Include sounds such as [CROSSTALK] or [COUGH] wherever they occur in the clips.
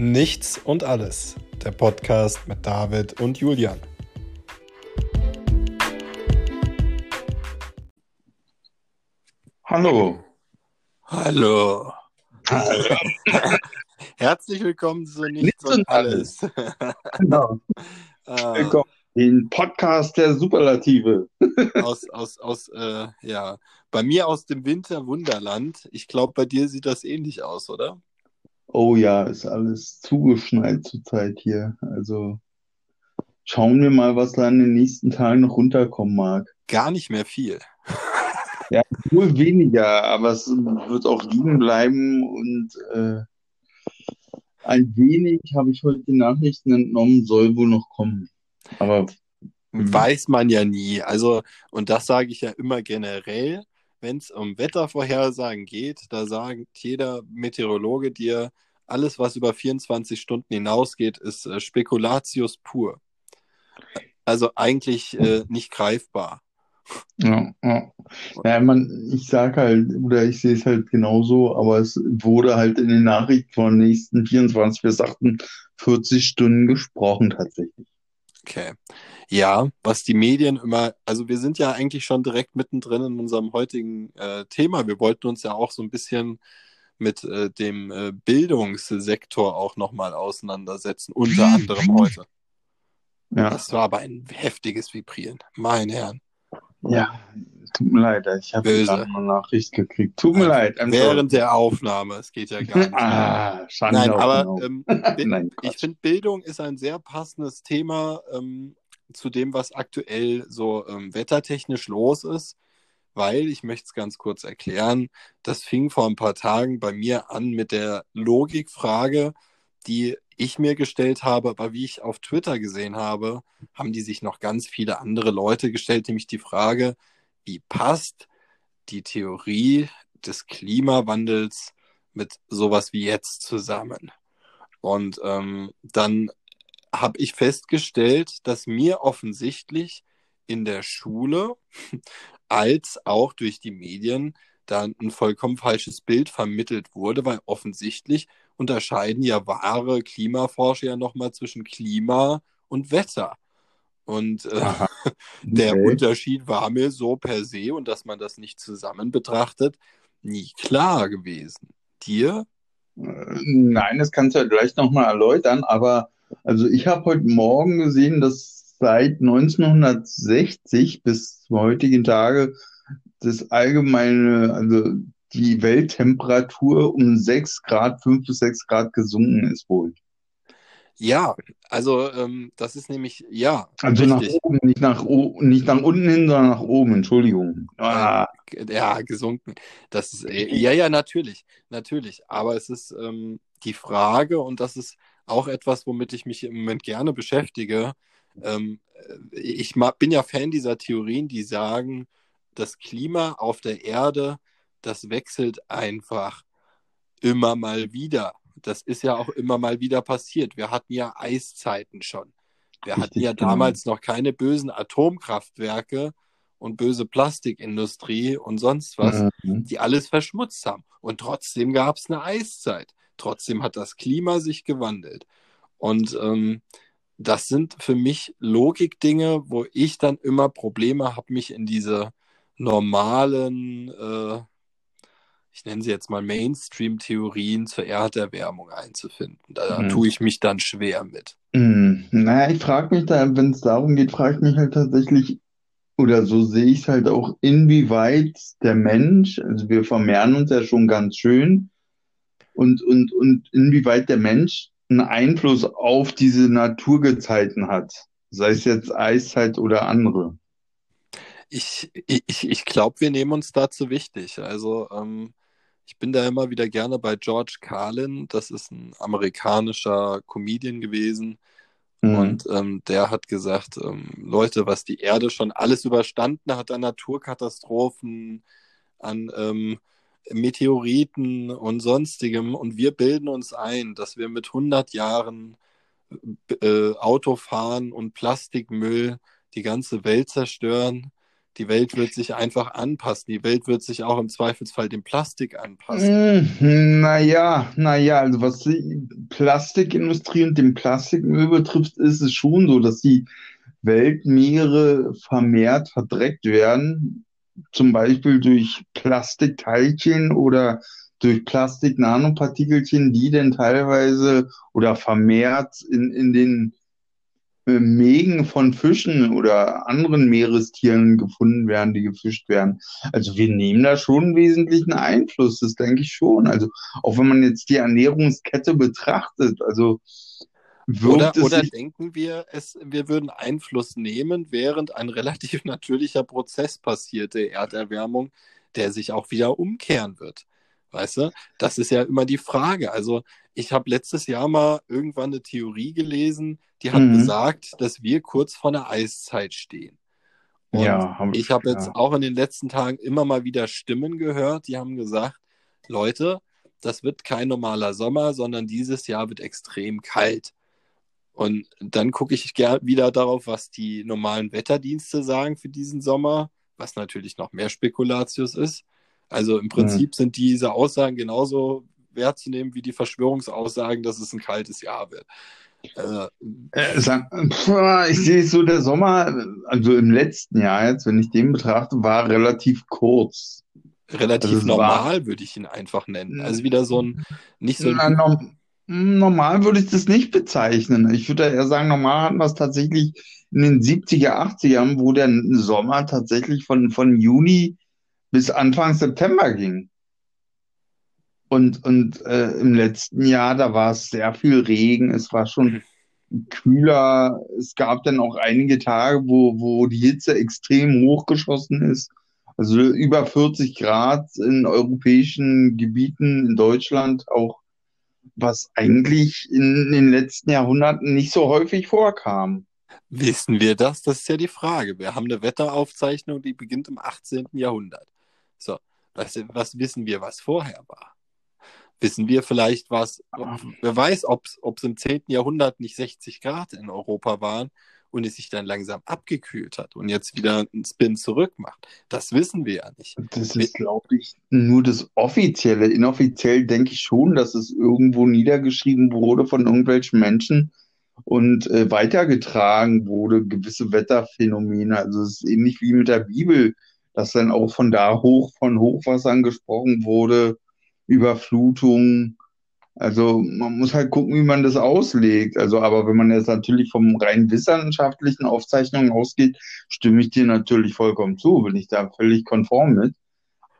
Nichts und alles, der Podcast mit David und Julian. Hallo. Hallo. Herzlich willkommen zu Nichts, Nichts und und alles. Genau. Äh, Willkommen. Den Podcast der Superlative. aus, aus, aus, äh, ja, bei mir aus dem Winter Wunderland. Ich glaube, bei dir sieht das ähnlich aus, oder? Oh ja, ist alles zugeschneit zurzeit hier. Also schauen wir mal, was da in den nächsten Tagen noch runterkommen mag. Gar nicht mehr viel. [LAUGHS] Wohl weniger, aber es wird auch liegen bleiben und äh, ein wenig habe ich heute die Nachrichten entnommen, soll wohl noch kommen. Aber Mhm. Weiß man ja nie. Also, und das sage ich ja immer generell, wenn es um Wettervorhersagen geht, da sagt jeder Meteorologe dir, alles, was über 24 Stunden hinausgeht, ist äh, Spekulatius pur. Also eigentlich äh, nicht greifbar. Ja, ja. Ja, man, ich sag halt, oder ich sehe es halt genauso, aber es wurde halt in den Nachrichten von den nächsten 24 bis 48 Stunden gesprochen tatsächlich. Okay. Ja, was die Medien immer, also wir sind ja eigentlich schon direkt mittendrin in unserem heutigen äh, Thema. Wir wollten uns ja auch so ein bisschen mit äh, dem äh, Bildungssektor auch nochmal auseinandersetzen, unter anderem [LAUGHS] heute. Ja, Das war aber ein heftiges Vibrieren. Meine Herren. Ja, tut mir leid, ich habe gerade eine Nachricht gekriegt. Tut mir leid, I'm sorry. Während der Aufnahme, es geht ja gar nicht. Ah, Schande Nein, aber ähm, [LAUGHS] Nein, ich finde, Bildung ist ein sehr passendes Thema ähm, zu dem, was aktuell so ähm, wettertechnisch los ist, weil ich möchte es ganz kurz erklären. Das fing vor ein paar Tagen bei mir an mit der Logikfrage, die ich mir gestellt habe, aber wie ich auf Twitter gesehen habe, haben die sich noch ganz viele andere Leute gestellt, nämlich die Frage, wie passt die Theorie des Klimawandels mit sowas wie jetzt zusammen? Und ähm, dann habe ich festgestellt, dass mir offensichtlich in der Schule [LAUGHS] als auch durch die Medien da ein vollkommen falsches Bild vermittelt wurde, weil offensichtlich unterscheiden ja wahre Klimaforscher ja nochmal zwischen Klima und Wetter. Und äh, Aha. [LAUGHS] der Okay. Unterschied war mir so per se und dass man das nicht zusammen betrachtet, nie klar gewesen. Dir? Äh, Nein, das kannst du ja gleich nochmal erläutern, aber also ich habe heute Morgen gesehen, dass seit 1960 bis zum heutigen Tage das allgemeine, also die Welttemperatur um 6 Grad, 5 bis 6 Grad gesunken ist wohl. Ja, also ähm, das ist nämlich, ja, Also nach richtig. oben, nicht nach, nicht nach unten hin, sondern nach oben, Entschuldigung. Ah, Ja, gesunken. Das ist, äh, ja, ja, natürlich, natürlich. Aber es ist ähm, die Frage, und das ist auch etwas, womit ich mich im Moment gerne beschäftige. Ähm, äh, ich bin ja Fan dieser Theorien, die sagen, das Klima auf der Erde, das wechselt einfach immer mal wieder. Das ist ja auch immer mal wieder passiert. Wir hatten ja Eiszeiten schon. Wir hatten Richtig, ja genau. damals noch keine bösen Atomkraftwerke und böse Plastikindustrie und sonst was, mhm. die alles verschmutzt haben. Und trotzdem gab es eine Eiszeit. Trotzdem hat das Klima sich gewandelt. Und ähm, das sind für mich Logikdinge, wo ich dann immer Probleme habe, mich in diese normalen, äh, ich nenne sie jetzt mal Mainstream-Theorien zur Erderwärmung einzufinden. Da Mhm. tue ich mich dann schwer mit. Hm, Naja, ich frage mich da, wenn es darum geht, frage ich mich halt tatsächlich, oder so sehe ich es halt auch, inwieweit der Mensch, also wir vermehren uns ja schon ganz schön, und, und, und inwieweit der Mensch einen Einfluss auf diese Naturgezeiten hat, sei es jetzt Eiszeit oder andere. Ich, ich, ich glaube, wir nehmen uns da zu wichtig. Also ähm, ich bin da immer wieder gerne bei George Carlin. Das ist ein amerikanischer Comedian gewesen. Hm. Und ähm, der hat gesagt, ähm, Leute, was die Erde schon alles überstanden hat an Naturkatastrophen, an ähm, Meteoriten und sonstigem. Und wir bilden uns ein, dass wir mit 100 Jahren äh, Autofahren und Plastikmüll die ganze Welt zerstören. Die Welt wird sich einfach anpassen. Die Welt wird sich auch im Zweifelsfall dem Plastik anpassen. Mm, naja, naja, also was die Plastikindustrie und den Plastikmüll betrifft, ist es schon so, dass die Weltmeere vermehrt verdreckt werden, zum Beispiel durch Plastikteilchen oder durch Plastik-Nanopartikelchen, die denn teilweise oder vermehrt in, in den Mägen von Fischen oder anderen Meerestieren gefunden werden, die gefischt werden. Also wir nehmen da schon einen wesentlichen Einfluss, das denke ich schon. Also auch wenn man jetzt die Ernährungskette betrachtet, also oder, oder denken wir, es, wir würden Einfluss nehmen, während ein relativ [LAUGHS] natürlicher Prozess passiert, der Erderwärmung, der sich auch wieder umkehren wird. Weißt du? Das ist ja immer die Frage. Also, ich habe letztes Jahr mal irgendwann eine Theorie gelesen, die hat mhm. gesagt, dass wir kurz vor einer Eiszeit stehen. Und ja, hab, ich habe jetzt ja. auch in den letzten Tagen immer mal wieder Stimmen gehört, die haben gesagt, Leute, das wird kein normaler Sommer, sondern dieses Jahr wird extrem kalt. Und dann gucke ich wieder darauf, was die normalen Wetterdienste sagen für diesen Sommer, was natürlich noch mehr Spekulatius ist. Also im Prinzip mhm. sind diese Aussagen genauso wertzunehmen wie die Verschwörungsaussagen, dass es ein kaltes Jahr wird. Äh, äh, ich sehe so, der Sommer, also im letzten Jahr jetzt, wenn ich den betrachte, war relativ kurz. Relativ also normal war, würde ich ihn einfach nennen. Also wieder so ein, nicht so ein. Na, normal würde ich das nicht bezeichnen. Ich würde eher sagen, normal hatten wir es tatsächlich in den 70er, 80ern, wo der Sommer tatsächlich von, von Juni bis Anfang September ging. Und, und äh, im letzten Jahr, da war es sehr viel Regen, es war schon kühler. Es gab dann auch einige Tage, wo, wo die Hitze extrem hochgeschossen ist. Also über 40 Grad in europäischen Gebieten, in Deutschland auch, was eigentlich in den letzten Jahrhunderten nicht so häufig vorkam. Wissen wir das? Das ist ja die Frage. Wir haben eine Wetteraufzeichnung, die beginnt im 18. Jahrhundert. So, was, was wissen wir, was vorher war? Wissen wir vielleicht, was, wer weiß, ob es im 10. Jahrhundert nicht 60 Grad in Europa waren und es sich dann langsam abgekühlt hat und jetzt wieder einen Spin zurück macht. Das wissen wir ja nicht. Das ist, glaube ich, nur das Offizielle. Inoffiziell denke ich schon, dass es irgendwo niedergeschrieben wurde von irgendwelchen Menschen und äh, weitergetragen wurde, gewisse Wetterphänomene. Also es ist ähnlich wie mit der Bibel, dass dann auch von da hoch von Hochwassern gesprochen wurde Überflutung. Also man muss halt gucken, wie man das auslegt. Also, aber wenn man jetzt natürlich vom rein wissenschaftlichen Aufzeichnungen ausgeht, stimme ich dir natürlich vollkommen zu, bin ich da völlig konform mit.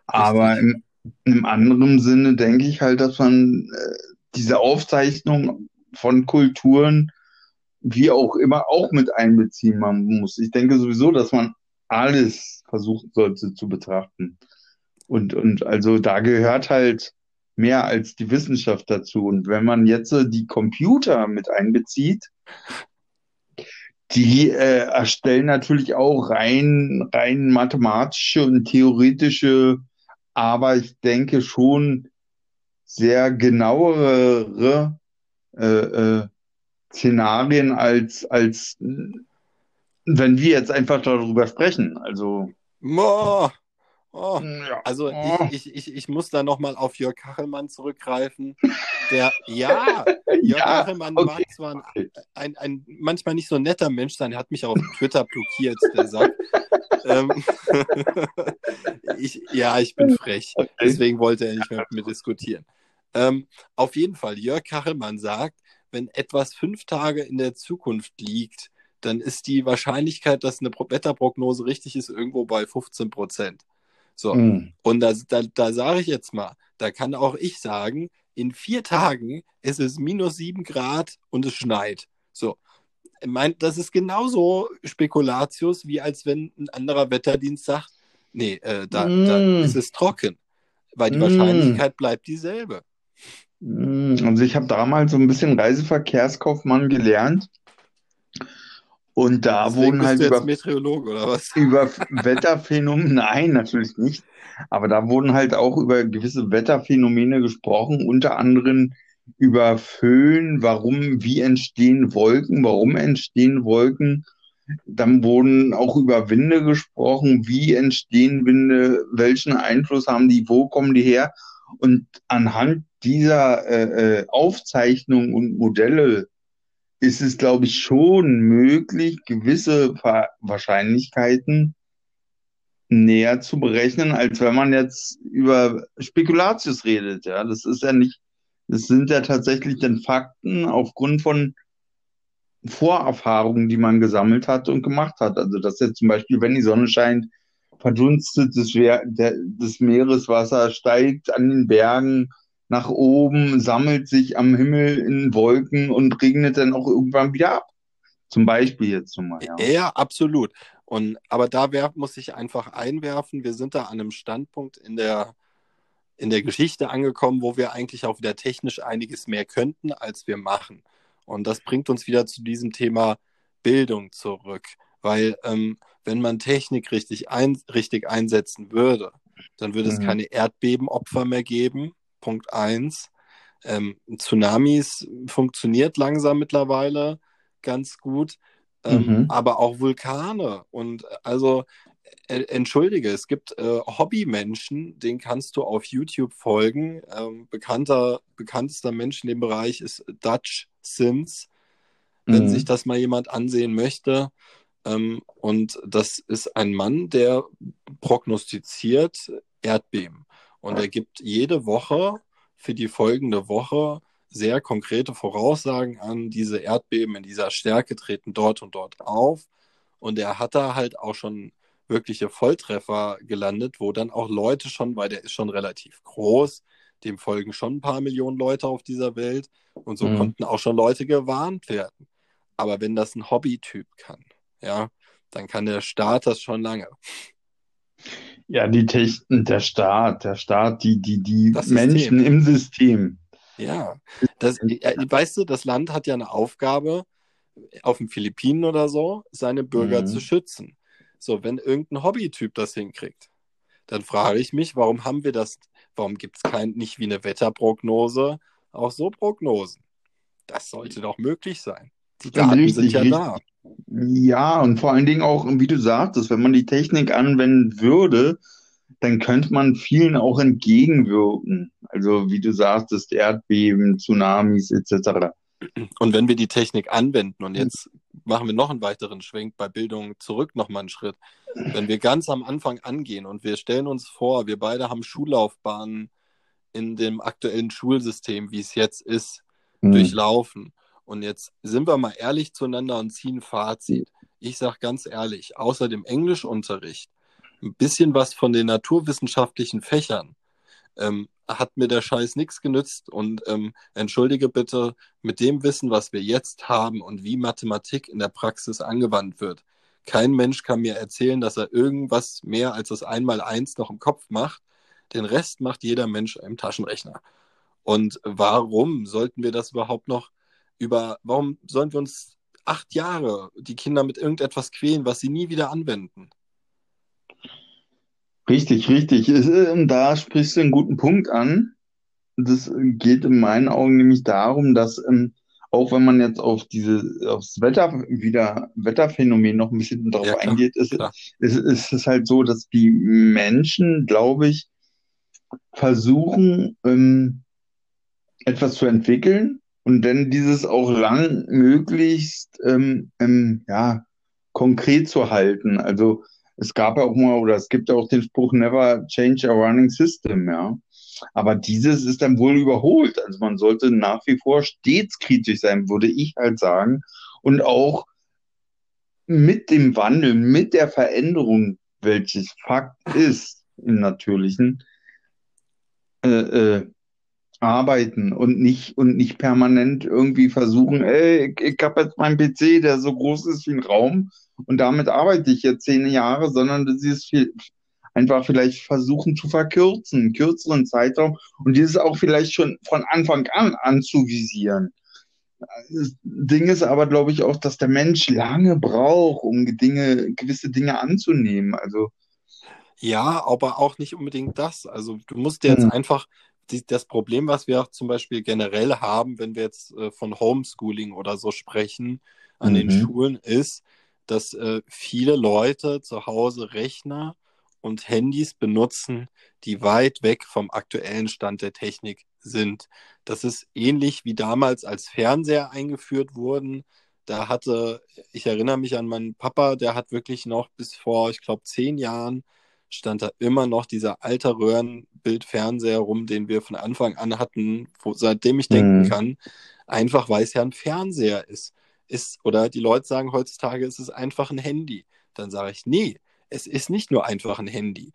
Aber im, im anderen Sinne denke ich halt, dass man äh, diese Aufzeichnung von Kulturen wie auch immer auch mit einbeziehen man muss. Ich denke sowieso, dass man alles versuchen sollte zu betrachten. Und, und also da gehört halt mehr als die Wissenschaft dazu. Und wenn man jetzt die Computer mit einbezieht, die äh, erstellen natürlich auch rein, rein mathematische und theoretische, aber ich denke schon sehr genauere äh, äh, Szenarien als, als wenn wir jetzt einfach darüber sprechen. Also. Oh, ja. Also oh. Ich, ich, ich, ich muss da nochmal auf Jörg Kachelmann zurückgreifen. Der, [LAUGHS] ja, Jörg ja, Kachelmann okay. mag zwar ein, ein, ein, manchmal nicht so netter Mensch sein, er hat mich auch auf Twitter blockiert, der sagt. ähm, [LAUGHS] ich, ja, ich bin frech. Okay. Deswegen wollte er nicht mehr mit mir diskutieren. Ähm, auf jeden Fall, Jörg Kachelmann sagt, wenn etwas fünf Tage in der Zukunft liegt, dann ist die Wahrscheinlichkeit, dass eine Wetterprognose richtig ist, irgendwo bei 15 Prozent. So. Mhm. Und da, da, da sage ich jetzt mal, da kann auch ich sagen, in vier Tagen ist es minus sieben Grad und es schneit. So. Ich mein, das ist genauso Spekulatius, wie als wenn ein anderer Wetterdienst sagt, nee, äh, da, mm. da ist es trocken. Weil die mm. Wahrscheinlichkeit bleibt dieselbe. Mm. Also ich habe damals so ein bisschen Reiseverkehrskaufmann gelernt und da Deswegen wurden halt über, Meteorologe oder was? [LAUGHS] über Wetterphänomene, [LAUGHS] nein, natürlich nicht. Aber da wurden halt auch über gewisse Wetterphänomene gesprochen, unter anderem über Föhn, warum, wie entstehen Wolken, warum entstehen Wolken, dann wurden auch über Winde gesprochen, wie entstehen Winde, welchen Einfluss haben die, wo kommen die her. Und anhand dieser äh, äh Aufzeichnungen und Modelle ist es, glaube ich, schon möglich, gewisse Wahrscheinlichkeiten näher zu berechnen, als wenn man jetzt über Spekulatius redet. Ja, das ist ja nicht, das sind ja tatsächlich dann Fakten aufgrund von Vorerfahrungen, die man gesammelt hat und gemacht hat. Also, dass jetzt zum Beispiel, wenn die Sonne scheint, verdunstet das, das Meereswasser, steigt an den Bergen nach oben, sammelt sich am Himmel in Wolken und regnet dann auch irgendwann wieder ab. Zum Beispiel jetzt zum Mal. Ja, ja absolut. Und, aber da wär, muss ich einfach einwerfen, wir sind da an einem Standpunkt in der, in der Geschichte angekommen, wo wir eigentlich auch wieder technisch einiges mehr könnten, als wir machen. Und das bringt uns wieder zu diesem Thema Bildung zurück. Weil ähm, wenn man Technik richtig, ein, richtig einsetzen würde, dann würde mhm. es keine Erdbebenopfer mehr geben. Punkt eins. Ähm, Tsunamis funktioniert langsam mittlerweile ganz gut, ähm, mhm. aber auch Vulkane. Und also, äh, entschuldige, es gibt äh, Hobbymenschen, denen kannst du auf YouTube folgen. Ähm, bekannter, bekanntester Mensch in dem Bereich ist Dutch Sims, wenn mhm. sich das mal jemand ansehen möchte. Ähm, und das ist ein Mann, der prognostiziert Erdbeben. Und er gibt jede Woche für die folgende Woche sehr konkrete Voraussagen an, diese Erdbeben in dieser Stärke treten dort und dort auf. Und er hat da halt auch schon wirkliche Volltreffer gelandet, wo dann auch Leute schon, weil der ist schon relativ groß, dem folgen schon ein paar Millionen Leute auf dieser Welt und so mhm. konnten auch schon Leute gewarnt werden. Aber wenn das ein Hobbytyp kann, ja, dann kann der Staat das schon lange. Ja, die Technik, der Staat, der Staat, die, die, die das Menschen System. im System. Ja, das, äh, weißt du, das Land hat ja eine Aufgabe, auf den Philippinen oder so, seine Bürger mhm. zu schützen. So, wenn irgendein Hobbytyp das hinkriegt, dann frage ich mich, warum haben wir das, warum gibt es kein, nicht wie eine Wetterprognose, auch so Prognosen? Das sollte doch möglich sein. Die Daten richtig, sind ja richtig. da. Ja, und vor allen Dingen auch, wie du sagtest, wenn man die Technik anwenden würde, dann könnte man vielen auch entgegenwirken. Also wie du sagtest, Erdbeben, Tsunamis etc. Und wenn wir die Technik anwenden, und jetzt machen wir noch einen weiteren Schwenk bei Bildung zurück nochmal einen Schritt. Wenn wir ganz am Anfang angehen und wir stellen uns vor, wir beide haben Schullaufbahnen in dem aktuellen Schulsystem, wie es jetzt ist, mhm. durchlaufen. Und jetzt sind wir mal ehrlich zueinander und ziehen Fazit. Ich sage ganz ehrlich, außer dem Englischunterricht, ein bisschen was von den naturwissenschaftlichen Fächern, ähm, hat mir der Scheiß nichts genützt. Und ähm, entschuldige bitte, mit dem Wissen, was wir jetzt haben und wie Mathematik in der Praxis angewandt wird, kein Mensch kann mir erzählen, dass er irgendwas mehr als das Einmaleins noch im Kopf macht. Den Rest macht jeder Mensch im Taschenrechner. Und warum sollten wir das überhaupt noch über, warum sollen wir uns acht Jahre die Kinder mit irgendetwas quälen, was sie nie wieder anwenden? Richtig, richtig. Ähm, da sprichst du einen guten Punkt an. Das geht in meinen Augen nämlich darum, dass ähm, auch wenn man jetzt auf diese aufs Wetter wieder Wetterphänomen noch ein bisschen drauf ja, eingeht, ist, ist, ist es halt so, dass die Menschen, glaube ich, versuchen ähm, etwas zu entwickeln und dann dieses auch lang möglichst ähm, ähm, ja konkret zu halten. Also es gab ja auch mal, oder es gibt ja auch den Spruch, never change a running system, ja. Aber dieses ist dann wohl überholt. Also man sollte nach wie vor stets kritisch sein, würde ich halt sagen. Und auch mit dem Wandel, mit der Veränderung, welches Fakt ist im Natürlichen, äh, äh, arbeiten und nicht und nicht permanent irgendwie versuchen, ey, ich, ich habe jetzt meinen PC, der so groß ist wie ein Raum und damit arbeite ich jetzt zehn Jahre, sondern das ist viel, einfach vielleicht versuchen zu verkürzen, kürzeren Zeitraum und dieses auch vielleicht schon von Anfang an anzuvisieren. Das Ding ist aber, glaube ich, auch, dass der Mensch lange braucht, um Dinge, gewisse Dinge anzunehmen. Also ja, aber auch nicht unbedingt das. Also du musst jetzt hm. einfach die, das Problem, was wir auch zum Beispiel generell haben, wenn wir jetzt äh, von Homeschooling oder so sprechen an mhm. den Schulen, ist, dass äh, viele Leute zu Hause Rechner und Handys benutzen, die weit weg vom aktuellen Stand der Technik sind. Das ist ähnlich wie damals, als Fernseher eingeführt wurden. Da hatte, ich erinnere mich an meinen Papa, der hat wirklich noch bis vor, ich glaube, zehn Jahren stand da immer noch dieser alte Röhrenbildfernseher rum, den wir von Anfang an hatten, wo, seitdem ich denken mhm. kann, einfach weil es ja ein Fernseher ist. ist. Oder die Leute sagen heutzutage, es ist einfach ein Handy. Dann sage ich, nee, es ist nicht nur einfach ein Handy.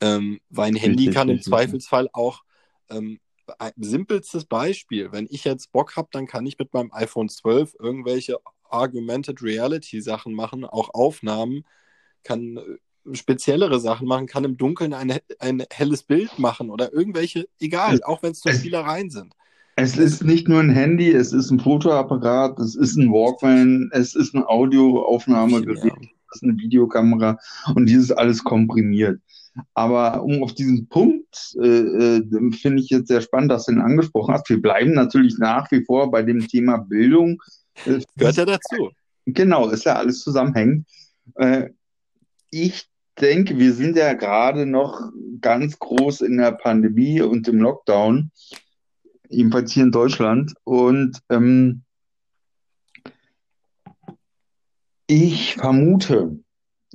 Ähm, weil ein Handy kann im Zweifelsfall auch ähm, ein simpelstes Beispiel, wenn ich jetzt Bock habe, dann kann ich mit meinem iPhone 12 irgendwelche Augmented Reality Sachen machen, auch Aufnahmen, kann äh, speziellere Sachen machen, kann im Dunkeln ein, ein helles Bild machen oder irgendwelche, egal, auch wenn es nur Spielereien sind. Es ist nicht nur ein Handy, es ist ein Fotoapparat, es ist ein Walkman, es ist ein Audioaufnahmegerät, es ist eine Videokamera und dieses alles komprimiert. Aber um auf diesen Punkt, äh, äh, finde ich jetzt sehr spannend, dass du ihn angesprochen hast. Wir bleiben natürlich nach wie vor bei dem Thema Bildung. Äh, Gehört ja dazu. Genau, ist ja alles zusammenhängend. Äh, ich denke, wir sind ja gerade noch ganz groß in der Pandemie und im Lockdown, jedenfalls hier in Deutschland. Und ähm, ich vermute,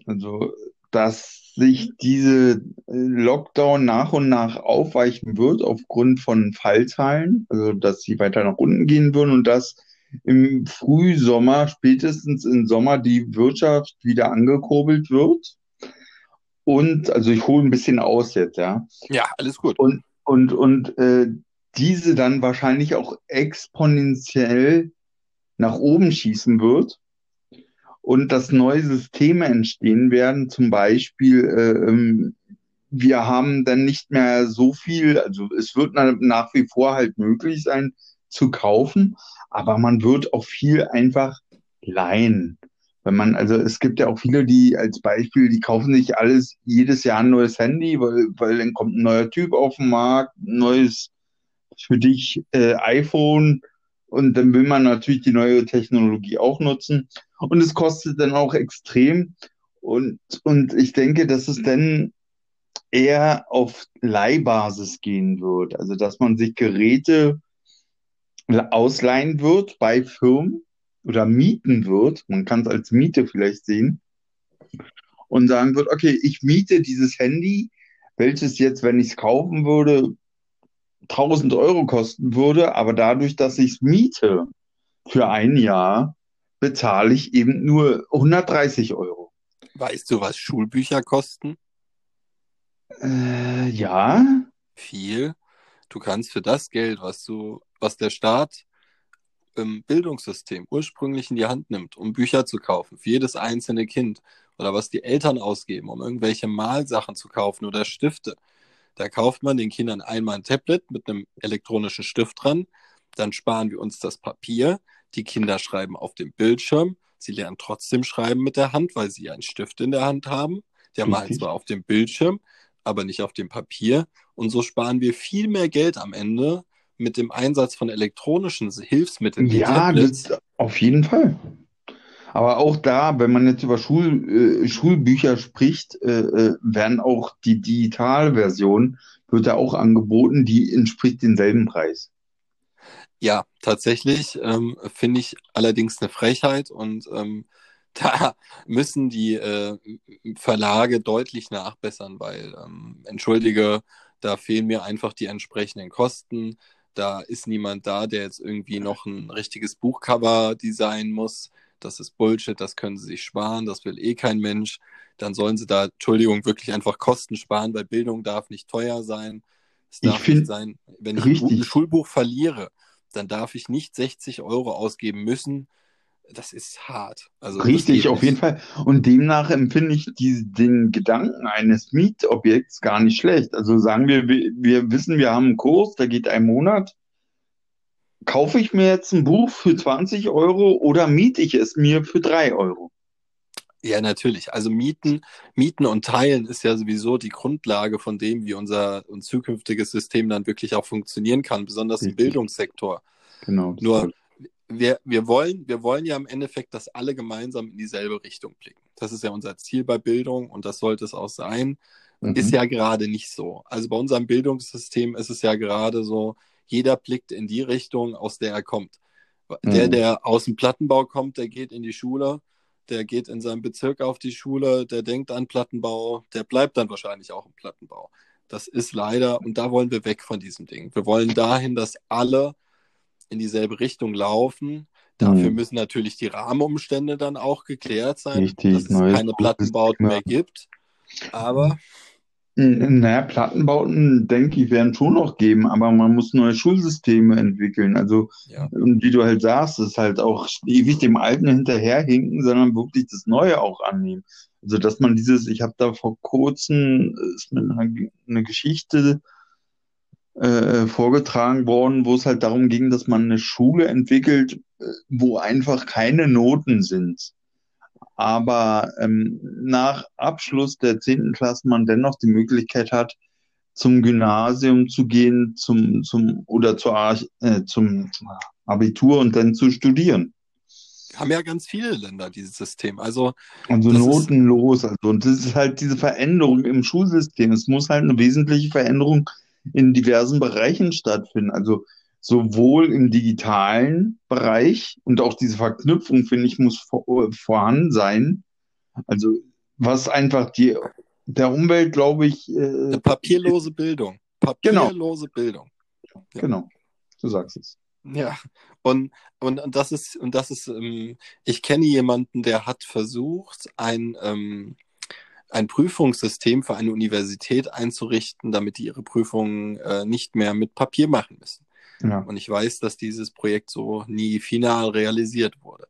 also dass sich diese Lockdown nach und nach aufweichen wird aufgrund von Fallzahlen, also dass sie weiter nach unten gehen würden und dass im Frühsommer, spätestens im Sommer, die Wirtschaft wieder angekurbelt wird. Und also ich hole ein bisschen aus jetzt, ja. Ja, alles gut. Und, und, und äh, diese dann wahrscheinlich auch exponentiell nach oben schießen wird und dass neue Systeme entstehen werden. Zum Beispiel, äh, ähm, wir haben dann nicht mehr so viel, also es wird nach wie vor halt möglich sein zu kaufen, aber man wird auch viel einfach leihen. Wenn man, also es gibt ja auch viele, die als Beispiel, die kaufen sich alles jedes Jahr ein neues Handy, weil, weil dann kommt ein neuer Typ auf den Markt, ein neues für dich äh, iPhone und dann will man natürlich die neue Technologie auch nutzen. Und es kostet dann auch extrem. Und, und ich denke, dass es dann eher auf Leihbasis gehen wird. Also, dass man sich Geräte ausleihen wird bei Firmen oder mieten wird. Man kann es als Miete vielleicht sehen. Und sagen wird, okay, ich miete dieses Handy, welches jetzt, wenn ich es kaufen würde, 1000 Euro kosten würde, aber dadurch, dass ich es miete für ein Jahr, bezahle ich eben nur 130 Euro. Weißt du, was Schulbücher kosten? Äh, ja. Viel. Du kannst für das Geld, was du, was der Staat im Bildungssystem ursprünglich in die Hand nimmt, um Bücher zu kaufen, für jedes einzelne Kind, oder was die Eltern ausgeben, um irgendwelche Malsachen zu kaufen oder Stifte, da kauft man den Kindern einmal ein Tablet mit einem elektronischen Stift dran. Dann sparen wir uns das Papier. Die Kinder schreiben auf dem Bildschirm. Sie lernen trotzdem schreiben mit der Hand, weil sie einen Stift in der Hand haben. Der malt zwar auf dem Bildschirm, aber nicht auf dem Papier. Und so sparen wir viel mehr Geld am Ende mit dem Einsatz von elektronischen Hilfsmitteln. Ja, das, auf jeden Fall. Aber auch da, wenn man jetzt über Schul, äh, Schulbücher spricht, äh, äh, werden auch die Digitalversion, wird da auch angeboten, die entspricht denselben Preis. Ja, tatsächlich ähm, finde ich allerdings eine Frechheit und ähm, [LAUGHS] da müssen die äh, Verlage deutlich nachbessern, weil, ähm, entschuldige, da fehlen mir einfach die entsprechenden Kosten. Da ist niemand da, der jetzt irgendwie noch ein richtiges Buchcover designen muss das ist Bullshit, das können sie sich sparen, das will eh kein Mensch. Dann sollen sie da, Entschuldigung, wirklich einfach Kosten sparen, weil Bildung darf nicht teuer sein. Es darf nicht sein, wenn ich richtig. ein Schulbuch verliere, dann darf ich nicht 60 Euro ausgeben müssen. Das ist hart. Also richtig, auf jeden Fall. Und demnach empfinde ich die, den Gedanken eines Mietobjekts gar nicht schlecht. Also sagen wir, wir, wir wissen, wir haben einen Kurs, der geht einen Monat kaufe ich mir jetzt ein Buch für 20 Euro oder miete ich es mir für 3 Euro? Ja, natürlich. Also Mieten, Mieten und Teilen ist ja sowieso die Grundlage von dem, wie unser, unser zukünftiges System dann wirklich auch funktionieren kann, besonders im Bildungssektor. Genau. Nur wir, wir, wollen, wir wollen ja im Endeffekt, dass alle gemeinsam in dieselbe Richtung blicken. Das ist ja unser Ziel bei Bildung und das sollte es auch sein. Mhm. Ist ja gerade nicht so. Also bei unserem Bildungssystem ist es ja gerade so, jeder blickt in die Richtung, aus der er kommt. Mhm. Der, der aus dem Plattenbau kommt, der geht in die Schule, der geht in seinem Bezirk auf die Schule, der denkt an Plattenbau, der bleibt dann wahrscheinlich auch im Plattenbau. Das ist leider, und da wollen wir weg von diesem Ding. Wir wollen dahin, dass alle in dieselbe Richtung laufen. Dafür mhm. müssen natürlich die Rahmenumstände dann auch geklärt sein, Richtig, dass es keine Plattenbauten mehr gibt. Aber naja, Plattenbauten, denke ich, werden schon noch geben, aber man muss neue Schulsysteme entwickeln. Also, ja. und wie du halt sagst, ist halt auch ewig dem Alten hinterherhinken, sondern wirklich das Neue auch annehmen. Also, dass man dieses, ich habe da vor kurzem, ist mir eine, eine Geschichte äh, vorgetragen worden, wo es halt darum ging, dass man eine Schule entwickelt, äh, wo einfach keine Noten sind. Aber ähm, nach Abschluss der zehnten Klasse man dennoch die Möglichkeit hat, zum Gymnasium zu gehen, zum, zum oder zur, äh, zum Abitur und dann zu studieren. Haben ja ganz viele Länder dieses System. Also, also notenlos. Also, und das ist halt diese Veränderung im Schulsystem. Es muss halt eine wesentliche Veränderung in diversen Bereichen stattfinden. Also sowohl im digitalen Bereich und auch diese Verknüpfung, finde ich, muss vor, vorhanden sein. Also was einfach die der Umwelt, glaube ich. Äh, Eine papierlose Bildung. Genau. Papierlose genau. Bildung. Ja. Genau, du sagst es. Ja, und, und, und das ist, und das ist, ähm, ich kenne jemanden, der hat versucht, ein, ähm, ein Prüfungssystem für eine Universität einzurichten, damit die ihre Prüfungen äh, nicht mehr mit Papier machen müssen. Ja. Und ich weiß, dass dieses Projekt so nie final realisiert wurde.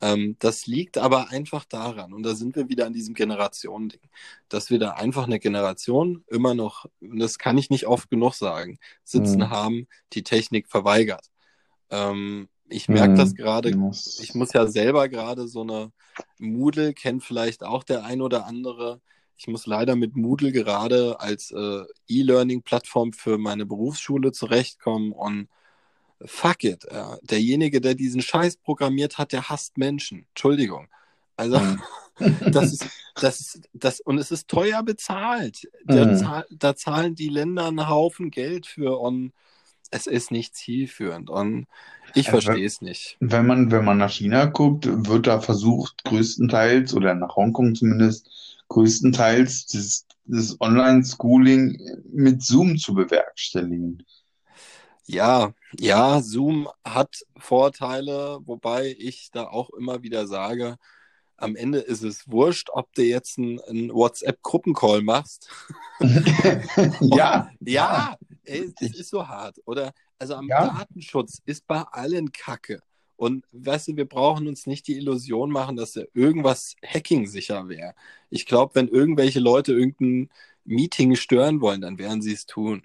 Ähm, das liegt aber einfach daran, und da sind wir wieder an diesem Generationending, dass wir da einfach eine Generation immer noch, und das kann ich nicht oft genug sagen, sitzen mhm. haben, die Technik verweigert. Ähm, ich merke das gerade, ich muss ja selber gerade so eine Moodle, kennt vielleicht auch der ein oder andere, ich muss leider mit Moodle gerade als äh, E-Learning-Plattform für meine Berufsschule zurechtkommen und fuck it. Äh, derjenige, der diesen Scheiß programmiert hat, der hasst Menschen. Entschuldigung. Also, mhm. [LAUGHS] das ist, das ist, das, und es ist teuer bezahlt. Mhm. Zahl, da zahlen die Länder einen Haufen Geld für und es ist nicht zielführend. Und ich also, verstehe es nicht. Wenn man, wenn man nach China guckt, wird da versucht, größtenteils, oder nach Hongkong zumindest, größtenteils das, das Online-Schooling mit Zoom zu bewerkstelligen. Ja, ja, Zoom hat Vorteile, wobei ich da auch immer wieder sage, am Ende ist es wurscht, ob du jetzt einen, einen WhatsApp-Gruppencall machst. [LAUGHS] ja. ja, ey, es ist so hart. Oder also am ja. Datenschutz ist bei allen Kacke. Und weißt du, wir brauchen uns nicht die Illusion machen, dass ja irgendwas hacking-sicher wäre. Ich glaube, wenn irgendwelche Leute irgendein Meeting stören wollen, dann werden sie es tun.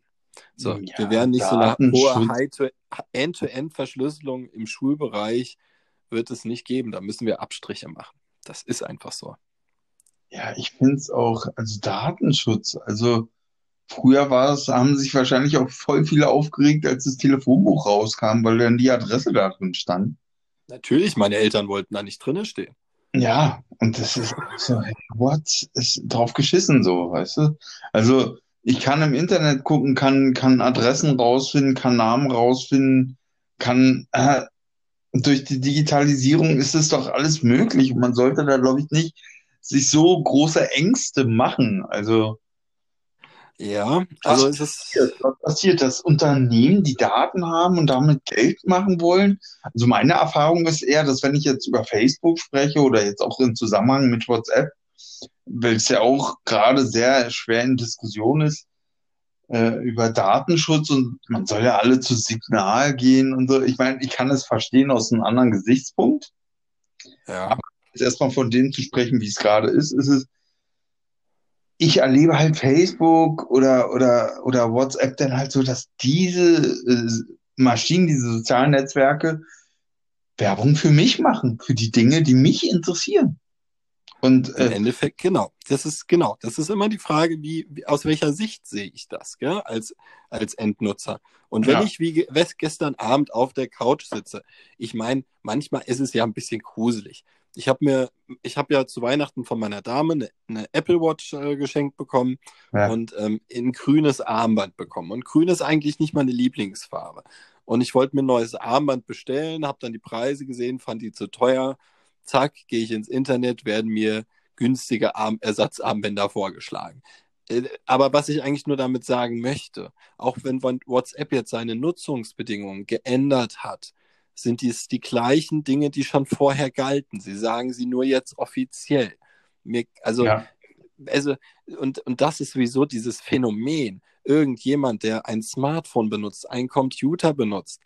So, ja, wir werden nicht so eine hohe End-to-End-Verschlüsselung im Schulbereich wird es nicht geben. Da müssen wir Abstriche machen. Das ist einfach so. Ja, ich finde es auch, also Datenschutz, also früher war es, haben sich wahrscheinlich auch voll viele aufgeregt, als das Telefonbuch rauskam, weil dann die Adresse da drin stand. Natürlich, meine Eltern wollten da nicht drinnen stehen. Ja, und das ist so, what? Ist drauf geschissen so, weißt du? Also, ich kann im Internet gucken, kann, kann Adressen rausfinden, kann Namen rausfinden, kann, äh, durch die Digitalisierung ist es doch alles möglich und man sollte da, glaube ich, nicht sich so große Ängste machen. Also, ja, also was ist es. Was passiert, dass Unternehmen die Daten haben und damit Geld machen wollen? Also meine Erfahrung ist eher, dass wenn ich jetzt über Facebook spreche oder jetzt auch im Zusammenhang mit WhatsApp, weil es ja auch gerade sehr schwer in Diskussion ist, äh, über Datenschutz und man soll ja alle zu Signal gehen und so. Ich meine, ich kann es verstehen aus einem anderen Gesichtspunkt. Ja. Aber jetzt erstmal von dem zu sprechen, wie es gerade ist, ist es, ich erlebe halt Facebook oder, oder, oder WhatsApp dann halt so, dass diese äh, Maschinen, diese sozialen Netzwerke Werbung für mich machen, für die Dinge, die mich interessieren. Und Im äh, Endeffekt, genau. Das ist genau. Das ist immer die Frage, wie, wie aus welcher Sicht sehe ich das, gell? Als, als Endnutzer. Und wenn Ja. ich wie gestern Abend auf der Couch sitze, ich meine, manchmal ist es ja ein bisschen gruselig. Ich habe mir, ich habe ja zu Weihnachten von meiner Dame eine, eine Apple Watch äh, geschenkt bekommen Ja. und ähm, ein grünes Armband bekommen. Und grün ist eigentlich nicht meine Lieblingsfarbe. Und ich wollte mir ein neues Armband bestellen, habe dann die Preise gesehen, fand die zu teuer. Zack, gehe ich ins Internet, werden mir günstige Arm Ersatzarmbänder vorgeschlagen. Äh, Aber was ich eigentlich nur damit sagen möchte, auch wenn WhatsApp jetzt seine Nutzungsbedingungen geändert hat, sind dies die gleichen Dinge, die schon vorher galten. Sie sagen sie nur jetzt offiziell. Mir, also ja. also, und, und das ist sowieso dieses Phänomen. Irgendjemand, der ein Smartphone benutzt, einen Computer benutzt.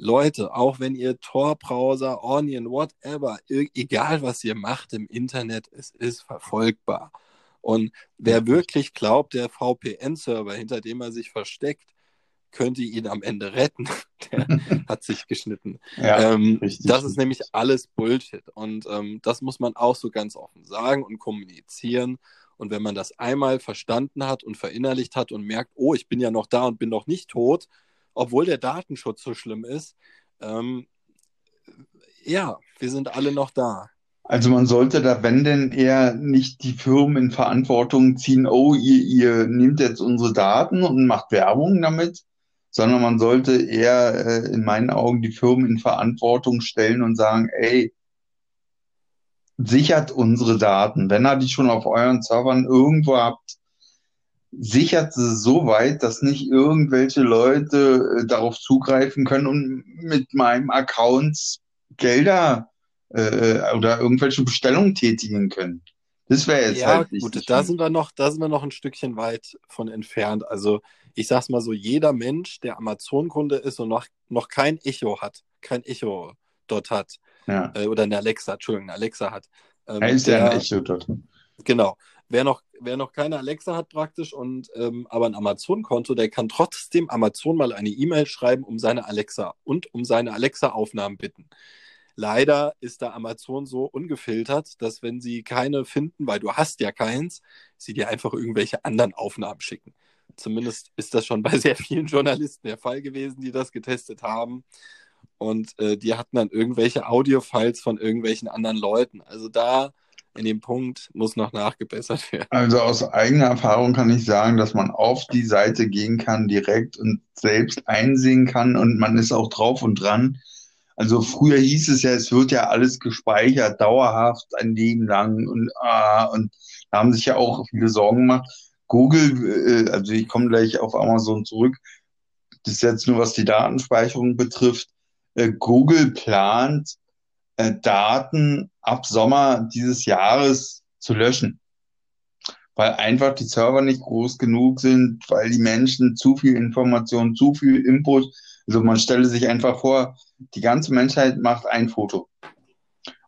Leute, auch wenn ihr Tor-Browser, Onion, whatever, egal was ihr macht im Internet, es ist verfolgbar. Und wer wirklich glaubt, der VPN-Server, hinter dem er sich versteckt, könnte ihn am Ende retten, [LAUGHS] der [LAUGHS] hat sich geschnitten. ja. Ähm, richtig, das ist richtig. nämlich alles Bullshit. Und ähm, das muss man auch so ganz offen sagen und kommunizieren. Und wenn man das einmal verstanden hat und verinnerlicht hat und merkt, oh, ich bin ja noch da und bin noch nicht tot, obwohl der Datenschutz so schlimm ist, ähm, ja, wir sind alle noch da. Also man sollte da, wenn denn eher nicht die Firmen in Verantwortung ziehen, oh, ihr, ihr nehmt jetzt unsere Daten und macht Werbung damit, sondern man sollte eher äh, in meinen Augen die Firmen in Verantwortung stellen und sagen, ey, sichert unsere Daten. Wenn ihr die schon auf euren Servern irgendwo habt, sichert sie so weit, dass nicht irgendwelche Leute äh, darauf zugreifen können und mit meinem Account Gelder äh, oder irgendwelche Bestellungen tätigen können. Das wäre jetzt Ja, halt gut, wichtig. da sind wir noch, da sind wir noch ein Stückchen weit von entfernt. Also ich sag's mal so, jeder Mensch, der Amazon-Kunde ist und noch, noch kein Echo hat, kein Echo dort hat, ja. äh, oder eine Alexa, Entschuldigung, eine Alexa hat. Ähm, Er ist ja der, ein Echo dort. Genau. Wer noch, wer noch keine Alexa hat praktisch und ähm, aber ein Amazon-Konto, der kann trotzdem Amazon mal eine E-Mail schreiben um seine Alexa und um seine Alexa-Aufnahmen bitten. Leider ist da Amazon so ungefiltert, dass wenn sie keine finden, weil du hast ja keins, sie dir einfach irgendwelche anderen Aufnahmen schicken. Zumindest ist das schon bei sehr vielen Journalisten der Fall gewesen, die das getestet haben. Und äh, die hatten dann irgendwelche Audio-Files von irgendwelchen anderen Leuten. Also da in dem Punkt muss noch nachgebessert werden. Also aus eigener Erfahrung kann ich sagen, dass man auf die Seite gehen kann direkt und selbst einsehen kann und man ist auch drauf und dran. Also früher hieß es ja, es wird ja alles gespeichert, dauerhaft ein Leben lang und, ah, und da haben sich ja auch viele Sorgen gemacht. Google, äh, also ich komme gleich auf Amazon zurück, das ist jetzt nur was die Datenspeicherung betrifft. Äh, Google plant, äh, Daten ab Sommer dieses Jahres zu löschen, weil einfach die Server nicht groß genug sind, weil die Menschen zu viel Information, zu viel Input, also man stelle sich einfach vor, die ganze Menschheit macht ein Foto.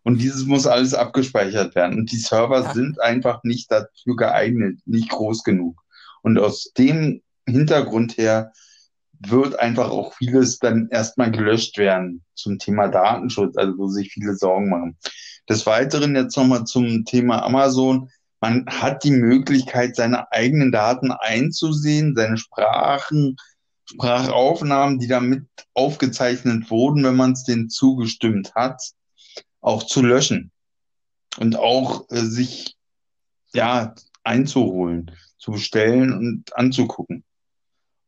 Und dieses muss alles abgespeichert werden. Und die Server Ja. sind einfach nicht dafür geeignet, nicht groß genug. Und aus dem Hintergrund her wird einfach auch vieles dann erstmal gelöscht werden zum Thema Datenschutz, also wo sich viele Sorgen machen. Des Weiteren jetzt nochmal zum Thema Amazon. Man hat die Möglichkeit, seine eigenen Daten einzusehen, seine Sprachen, Sprachaufnahmen, die damit aufgezeichnet wurden, wenn man es denen zugestimmt hat, auch zu löschen und auch äh, sich ja einzuholen, zu bestellen und anzugucken.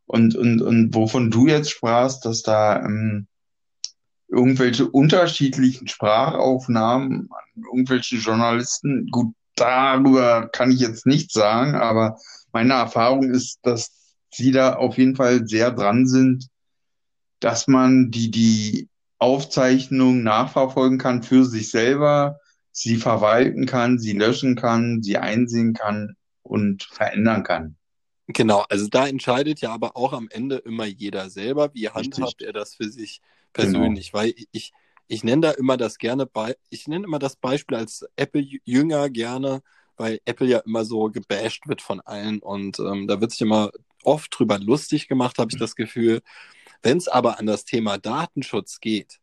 Und, und, und wovon du jetzt sprachst, dass da ähm, irgendwelche unterschiedlichen Sprachaufnahmen an irgendwelche Journalisten, gut, darüber kann ich jetzt nichts sagen, aber meine Erfahrung ist, dass sie da auf jeden Fall sehr dran sind, dass man die, die Aufzeichnung nachverfolgen kann für sich selber, sie verwalten kann, sie löschen kann, sie einsehen kann und verändern kann. Genau, also da entscheidet ja aber auch am Ende immer jeder selber, wie handhabt er das für sich persönlich, genau. weil ich, ich nenne da immer das gerne bei, ich nenne immer das Beispiel als Apple-Jünger gerne, weil Apple ja immer so gebasht wird von allen und ähm, da wird sich immer oft drüber lustig gemacht, habe ich das Gefühl. Wenn es aber an das Thema Datenschutz geht,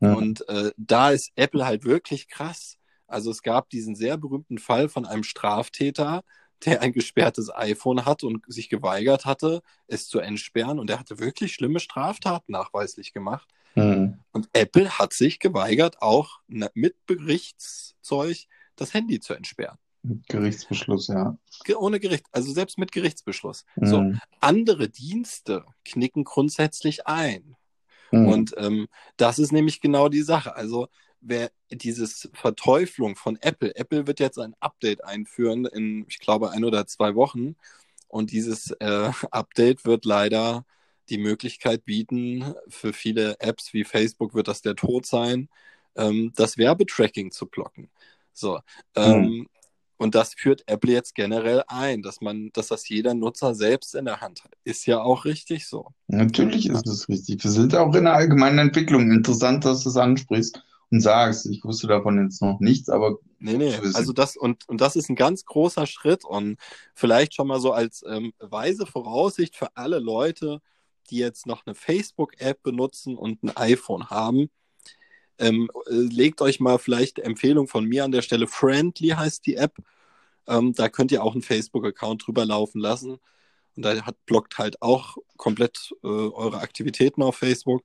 ja. und äh, da ist Apple halt wirklich krass. Also es gab diesen sehr berühmten Fall von einem Straftäter, der ein gesperrtes iPhone hat und sich geweigert hatte, es zu entsperren. Und er hatte wirklich schlimme Straftaten nachweislich gemacht. Mhm. Und Apple hat sich geweigert, auch mit Gerichtszeug das Handy zu entsperren. Gerichtsbeschluss, ja. Ohne Gericht, also selbst mit Gerichtsbeschluss. Mhm. So, andere Dienste knicken grundsätzlich ein. Mhm. Und ähm, das ist nämlich genau die Sache. Also wer dieses Verteuflung von Apple, Apple wird jetzt ein Update einführen in, ich glaube, ein oder zwei Wochen. Und dieses äh, [LAUGHS] Update wird leider die Möglichkeit bieten, für viele Apps wie Facebook wird das der Tod sein, ähm, das Werbetracking zu blocken. So. Ähm, mhm. Und das führt Apple jetzt generell ein, dass man, dass das jeder Nutzer selbst in der Hand hat. Ist ja auch richtig so. Natürlich ist es richtig. Wir sind auch in der allgemeinen Entwicklung. Interessant, dass du es ansprichst sagst. Ich wusste davon jetzt noch nichts, aber. Nee, nee, also das, und, und das ist ein ganz großer Schritt und vielleicht schon mal so als ähm, weise Voraussicht für alle Leute, die jetzt noch eine Facebook-App benutzen und ein iPhone haben. Ähm, äh, legt euch mal vielleicht Empfehlung von mir an der Stelle. Friendly heißt die App. Ähm, da könnt ihr auch einen Facebook-Account drüber laufen lassen. Und da hat, blockt halt auch komplett äh, eure Aktivitäten auf Facebook.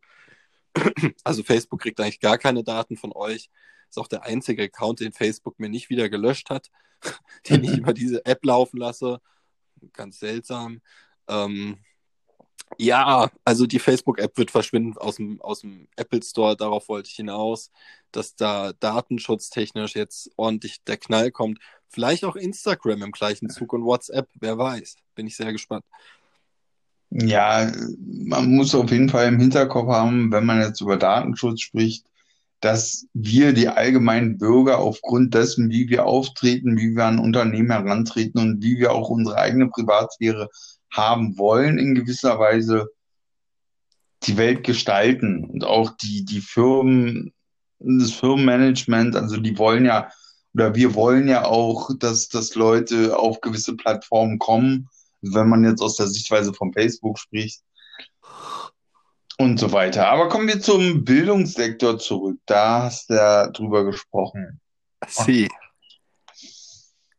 Also Facebook kriegt eigentlich gar keine Daten von euch. Ist auch der einzige Account, den Facebook mir nicht wieder gelöscht hat, [LAUGHS] den ich über [LAUGHS] diese App laufen lasse. Ganz seltsam. Ähm, ja, also die Facebook-App wird verschwinden aus dem, aus dem Apple Store. Darauf wollte ich hinaus, dass da datenschutztechnisch jetzt ordentlich der Knall kommt. Vielleicht auch Instagram im gleichen Zug und WhatsApp, wer weiß. Bin ich sehr gespannt. Ja, man muss auf jeden Fall im Hinterkopf haben, wenn man jetzt über Datenschutz spricht, dass wir, die allgemeinen Bürger, aufgrund dessen, wie wir auftreten, wie wir an Unternehmen herantreten und wie wir auch unsere eigene Privatsphäre haben wollen, in gewisser Weise die Welt gestalten. Und auch die, die Firmen, das Firmenmanagement, also die wollen ja, oder wir wollen ja auch, dass, dass Leute auf gewisse Plattformen kommen, wenn man jetzt aus der Sichtweise von Facebook spricht und so weiter. Aber kommen wir zum Bildungssektor zurück. Da hast du ja drüber gesprochen. Sie.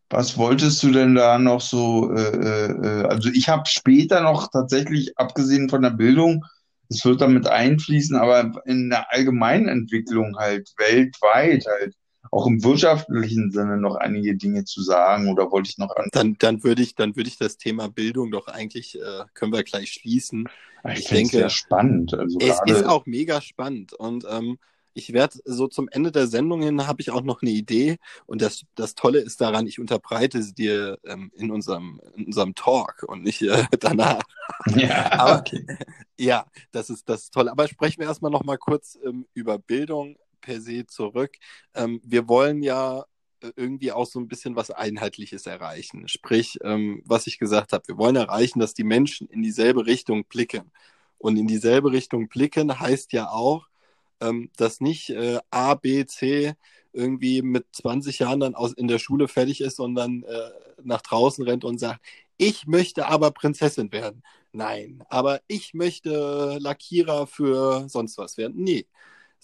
Was wolltest du denn da noch so? Äh, äh, also ich habe später noch tatsächlich, abgesehen von der Bildung, es wird damit einfließen, aber in der allgemeinen Entwicklung halt weltweit halt auch im wirtschaftlichen Sinne noch einige Dinge zu sagen oder wollte ich noch an dann dann würde ich dann würde ich das Thema Bildung doch eigentlich äh, können wir gleich schließen ich, ich denke sehr spannend also es ist auch mega spannend und ähm, ich werde so zum Ende der Sendung hin, habe ich auch noch eine Idee. Und das, das Tolle ist daran, ich unterbreite sie dir ähm, in, unserem, in unserem Talk und nicht äh, [LAUGHS] danach. [LAUGHS] Ja, Aber, okay. [LAUGHS] ja, das ist, das ist toll. Aber sprechen wir erstmal noch mal kurz ähm, über Bildung per se zurück. Ähm, wir wollen ja äh, irgendwie auch so ein bisschen was Einheitliches erreichen. Sprich, ähm, was ich gesagt habe, wir wollen erreichen, dass die Menschen in dieselbe Richtung blicken. Und in dieselbe Richtung blicken heißt ja auch, ähm, dass nicht äh, A, B, C irgendwie mit 20 Jahren dann aus, in der Schule fertig ist dann äh, nach draußen rennt und sagt, ich möchte aber Prinzessin werden. Nein, aber ich möchte Lackierer für sonst was werden. Nee,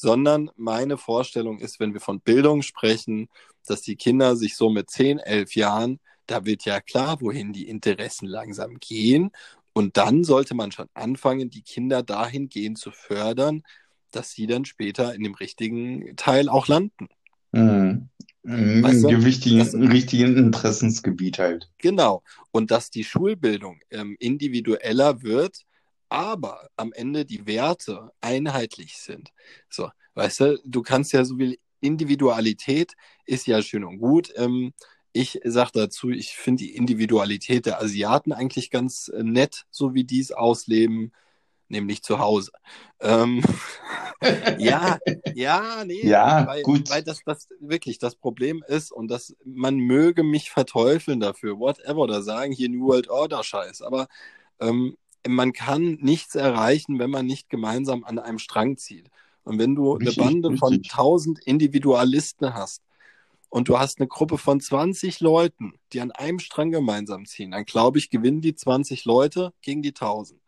sondern meine Vorstellung ist, wenn wir von Bildung sprechen, dass die Kinder sich so mit 10, 11 Jahren, da wird ja klar, wohin die Interessen langsam gehen. Und dann sollte man schon anfangen, die Kinder dahingehend zu fördern, dass sie dann später in dem richtigen Teil auch landen. Mhm. Weißt du, Im richtigen, das, richtigen Interessensgebiet halt. Genau. Und dass die Schulbildung ähm, individueller wird, aber am Ende die Werte einheitlich sind. So, weißt du, du kannst ja so viel Individualität ist ja schön und gut. Ähm, ich sage dazu, ich finde die Individualität der Asiaten eigentlich ganz äh, nett, so wie die es ausleben nämlich zu Hause. Ähm, [LAUGHS] ja, ja, nee, ja, weil, gut. weil das, das wirklich das Problem ist und das, man möge mich verteufeln dafür, whatever, oder sagen hier New World Order Scheiß, aber ähm, man kann nichts erreichen, wenn man nicht gemeinsam an einem Strang zieht. Und wenn du richtig, eine Bande richtig. von tausend Individualisten hast und du hast eine Gruppe von 20 Leuten, die an einem Strang gemeinsam ziehen, dann glaube ich, gewinnen die 20 Leute gegen die 1000.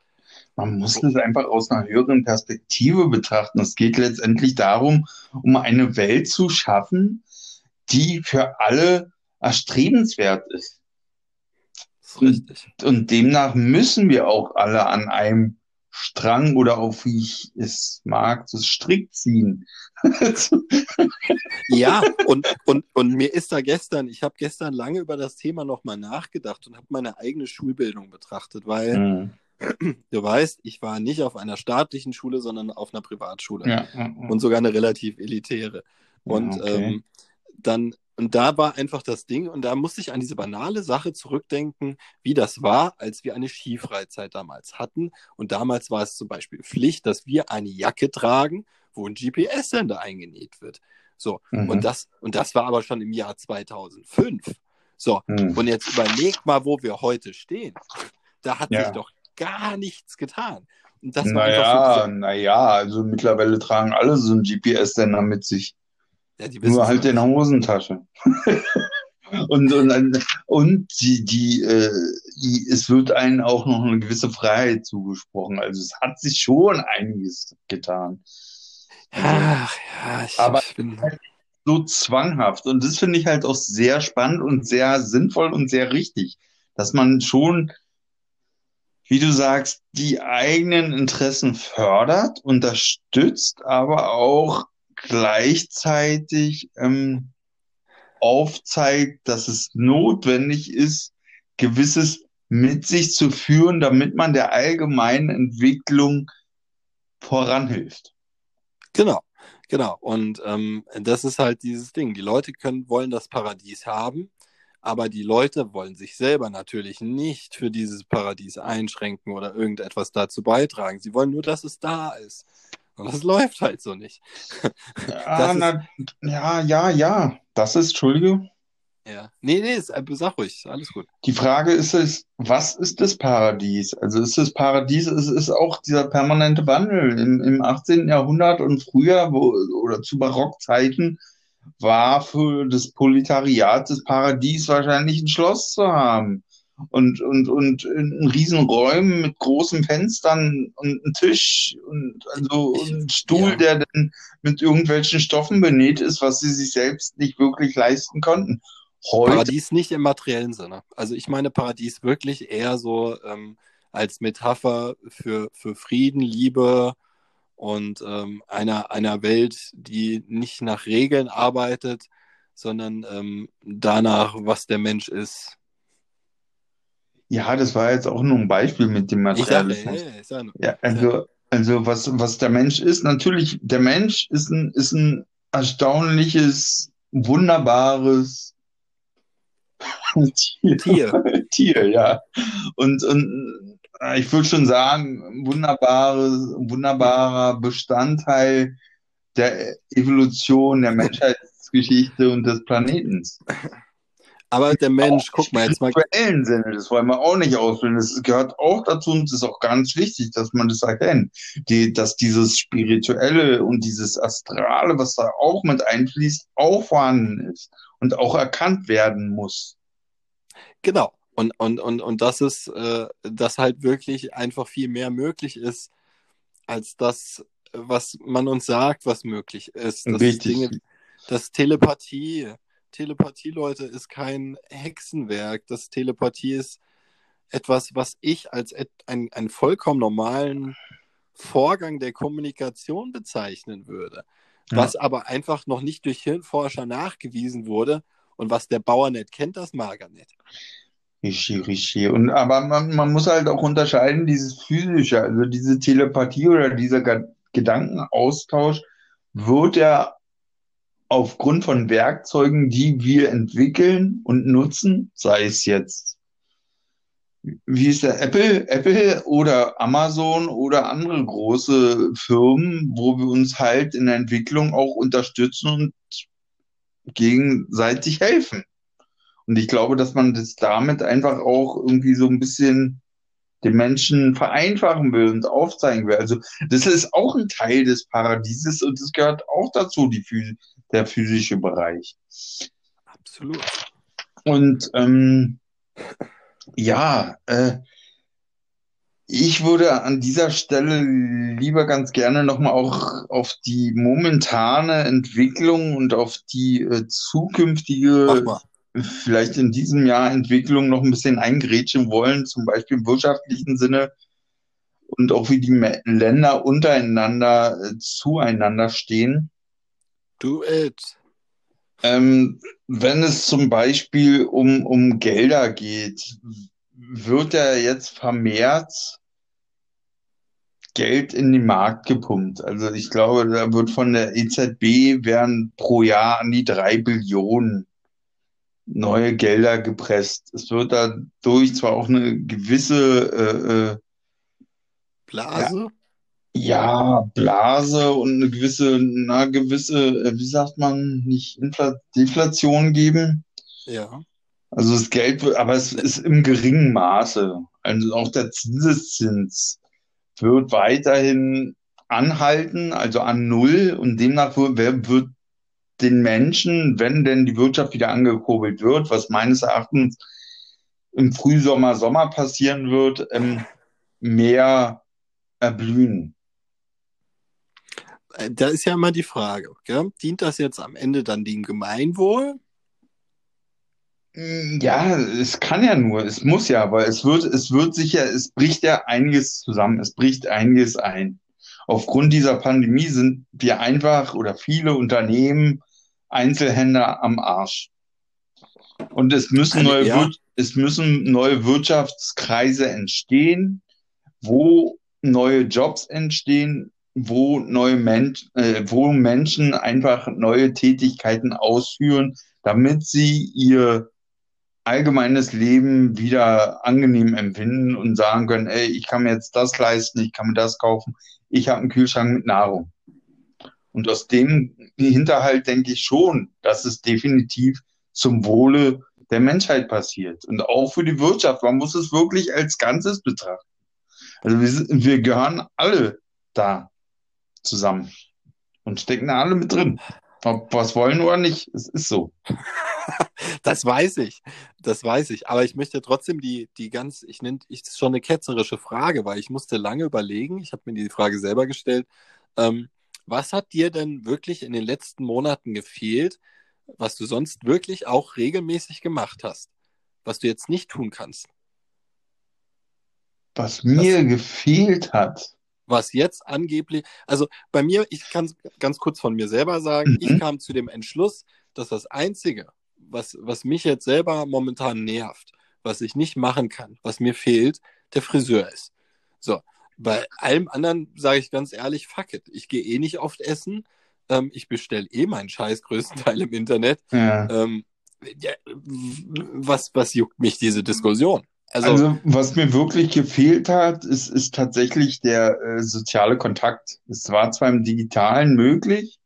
Man muss es einfach aus einer höheren Perspektive betrachten. Es geht letztendlich darum, um eine Welt zu schaffen, die für alle erstrebenswert ist. Ist richtig. Und, und demnach müssen wir auch alle an einem Strang oder auch wie ich es mag, das Strick ziehen. [LAUGHS] Ja, und, und, und mir ist da gestern, ich habe gestern lange über das Thema nochmal nachgedacht und habe meine eigene Schulbildung betrachtet, weil Hm. du weißt, ich war nicht auf einer staatlichen Schule, sondern auf einer Privatschule Ja, ja, ja. und sogar eine relativ elitäre. Und okay. ähm, dann, und da war einfach das Ding, und da musste ich an diese banale Sache zurückdenken, wie das war, als wir eine Skifreizeit damals hatten. Und damals war es zum Beispiel Pflicht, dass wir eine Jacke tragen, wo ein GPS-Sender eingenäht wird. So, Mhm. und das, und das war aber schon im Jahr 2005. So, Hm. und jetzt überleg mal, wo wir heute stehen. Da hat Ja. sich doch gar nichts getan. Und das Naja, so naja, also mittlerweile tragen alle so einen GPS-Sender mit sich. Ja, Nur halt in der. Hosentasche. [LAUGHS] und, und, und die, die, äh, die, es wird einen auch noch eine gewisse Freiheit zugesprochen. Also es hat sich schon einiges getan. Also, Ach, ja, ich, Aber- ich bin. so zwanghaft. Und das finde ich halt auch sehr spannend und sehr sinnvoll und sehr richtig, dass man schon, wie du sagst, die eigenen Interessen fördert, unterstützt, aber auch gleichzeitig ähm, aufzeigt, dass es notwendig ist, gewisses mit sich zu führen, damit man der allgemeinen Entwicklung voranhilft. Genau, genau. Und ähm, das ist halt dieses Ding. Die Leute können, wollen das Paradies haben, aber die Leute wollen sich selber natürlich nicht für dieses Paradies einschränken oder irgendetwas dazu beitragen. Sie wollen nur, dass es da ist. Und das [LAUGHS] läuft halt so nicht. Ja, [LAUGHS] Das ist- na, ja, ja, ja. Das ist, Entschuldige. Ja. Nee, nee, ist, äh, sag ruhig, alles gut. Die Frage ist es, was ist das Paradies? Also ist das Paradies, es ist auch dieser permanente Wandel. Im, im 18. Jahrhundert und früher wo, oder zu Barockzeiten war für das Proletariat das Paradies wahrscheinlich ein Schloss zu haben. Und, und, und in riesen Räumen mit großen Fenstern und einem Tisch und also ein Stuhl, ja. der dann mit irgendwelchen Stoffen benäht ist, was sie sich selbst nicht wirklich leisten konnten. Heute Paradies nicht im materiellen Sinne. Also ich meine Paradies wirklich eher so ähm, als Metapher für, für Frieden, Liebe und ähm, einer, einer Welt, die nicht nach Regeln arbeitet, sondern ähm, danach, was der Mensch ist. Ja, das war jetzt auch nur ein Beispiel mit dem Ich Materialismus. ja, ich sage, Ja, also, also was, was der Mensch ist, natürlich, der Mensch ist ein, ist ein erstaunliches, wunderbares Tier. [LAUGHS] Tier. Tier, ja. Und, und äh, ich würde schon sagen, wunderbares, wunderbarer Bestandteil der Evolution, der Menschheitsgeschichte und des Planetens. [LAUGHS] Aber der Mensch, guck mal jetzt mal, spirituellen Sinne, das wollen wir auch nicht ausbilden. Das gehört auch dazu und es ist auch ganz wichtig, dass man das erkennt. Die, dass dieses Spirituelle und dieses Astrale, was da auch mit einfließt, auch vorhanden ist und auch erkannt werden muss. genau. Und, und, und, und das ist, äh, dass halt wirklich einfach viel mehr möglich ist, als das, was man uns sagt, was möglich ist. Das. Dinge, das Telepathie, Telepathie, Leute, ist kein Hexenwerk. Das Telepathie ist etwas, was ich als einen vollkommen normalen Vorgang der Kommunikation bezeichnen würde. Ja. Was aber einfach noch nicht durch Hirnforscher nachgewiesen wurde. Und was der Bauer nicht kennt, das mag er nicht. Rishi, Rishi. Und, aber man, man muss halt auch unterscheiden, dieses physische, also diese Telepathie oder dieser Gedankenaustausch wird ja aufgrund von Werkzeugen, die wir entwickeln und nutzen, sei es jetzt, wie ist der Apple, Apple oder Amazon oder andere große Firmen, wo wir uns halt in der Entwicklung auch unterstützen und gegenseitig helfen. Und ich glaube, dass man das damit einfach auch irgendwie so ein bisschen den Menschen vereinfachen will und aufzeigen will. Also das ist auch ein Teil des Paradieses und das gehört auch dazu, die, phys- der physische Bereich. Absolut. Und ähm, ja, äh, Ich würde an dieser Stelle lieber ganz gerne nochmal auch auf die momentane Entwicklung und auf die äh, zukünftige, vielleicht in diesem Jahr Entwicklung noch ein bisschen eingrätschen wollen, zum Beispiel im wirtschaftlichen Sinne und auch wie die Länder untereinander äh, zueinander stehen. Do it. Ähm, wenn es zum Beispiel um, um Gelder geht, wird ja jetzt vermehrt Geld in den Markt gepumpt. Also ich glaube, da wird von der EZB werden pro Jahr an die drei Billionen neue Gelder gepresst. Es wird dadurch zwar auch eine gewisse äh, äh, Blase? ja, Blase und eine gewisse, na, gewisse, äh, wie sagt man, nicht Infl Deflation geben. Ja. Also das Geld, wird- aber es ist im geringen Maße. Also auch der Zinseszins wird weiterhin anhalten, also an Null und demnach wird, wer wird den Menschen, wenn denn die Wirtschaft wieder angekurbelt wird, was meines Erachtens im Frühsommer, Sommer passieren wird, ähm, mehr erblühen. Äh, Da ist ja immer die Frage, gell? Dient das jetzt am Ende dann dem Gemeinwohl? Mm, Ja, es kann ja nur, es muss ja, weil es wird, es wird sicher, es bricht ja einiges zusammen, es bricht einiges ein. Aufgrund dieser Pandemie sind wir einfach oder viele Unternehmen, Einzelhändler am Arsch. Und es müssen neue, ja. Es müssen neue Wirtschaftskreise entstehen, wo neue Jobs entstehen, wo neue Mensch, äh, wo Menschen einfach neue Tätigkeiten ausführen, damit sie ihr allgemeines Leben wieder angenehm empfinden und sagen können, ey, ich kann mir jetzt das leisten, ich kann mir das kaufen, ich habe einen Kühlschrank mit Nahrung. Und aus dem Hinterhalt denke ich schon, dass es definitiv zum Wohle der Menschheit passiert. Und auch für die Wirtschaft. Man muss es wirklich als Ganzes betrachten. Also wir, wir gehören alle da zusammen und stecken da alle mit drin. Ob es wollen oder nicht, es ist so. [LAUGHS] Das weiß ich. Das weiß ich. Aber ich möchte trotzdem die, die ganz, ich nenne, ich, das ist schon eine ketzerische Frage, weil ich musste lange überlegen. Ich habe mir die Frage selber gestellt. Ähm, was hat dir denn wirklich in den letzten Monaten gefehlt, was du sonst wirklich auch regelmäßig gemacht hast, was du jetzt nicht tun kannst? Was mir gefehlt hat, Was jetzt angeblich, also bei mir, ich kann es ganz kurz von mir selber sagen, ich Mhm. kam zu dem Entschluss, dass das Einzige, was, was mich jetzt selber momentan nervt, was ich nicht machen kann, was mir fehlt, der Friseur ist. So, bei allem anderen sage ich ganz ehrlich, fuck it. Ich gehe eh nicht oft essen. Ähm, ich bestelle eh meinen Scheiß größtenteils im Internet. ja. Ähm, ja, was, was juckt mich diese Diskussion? Also, Also, was mir wirklich gefehlt hat, ist, ist tatsächlich der äh, soziale Kontakt. Es war zwar im Digitalen möglich,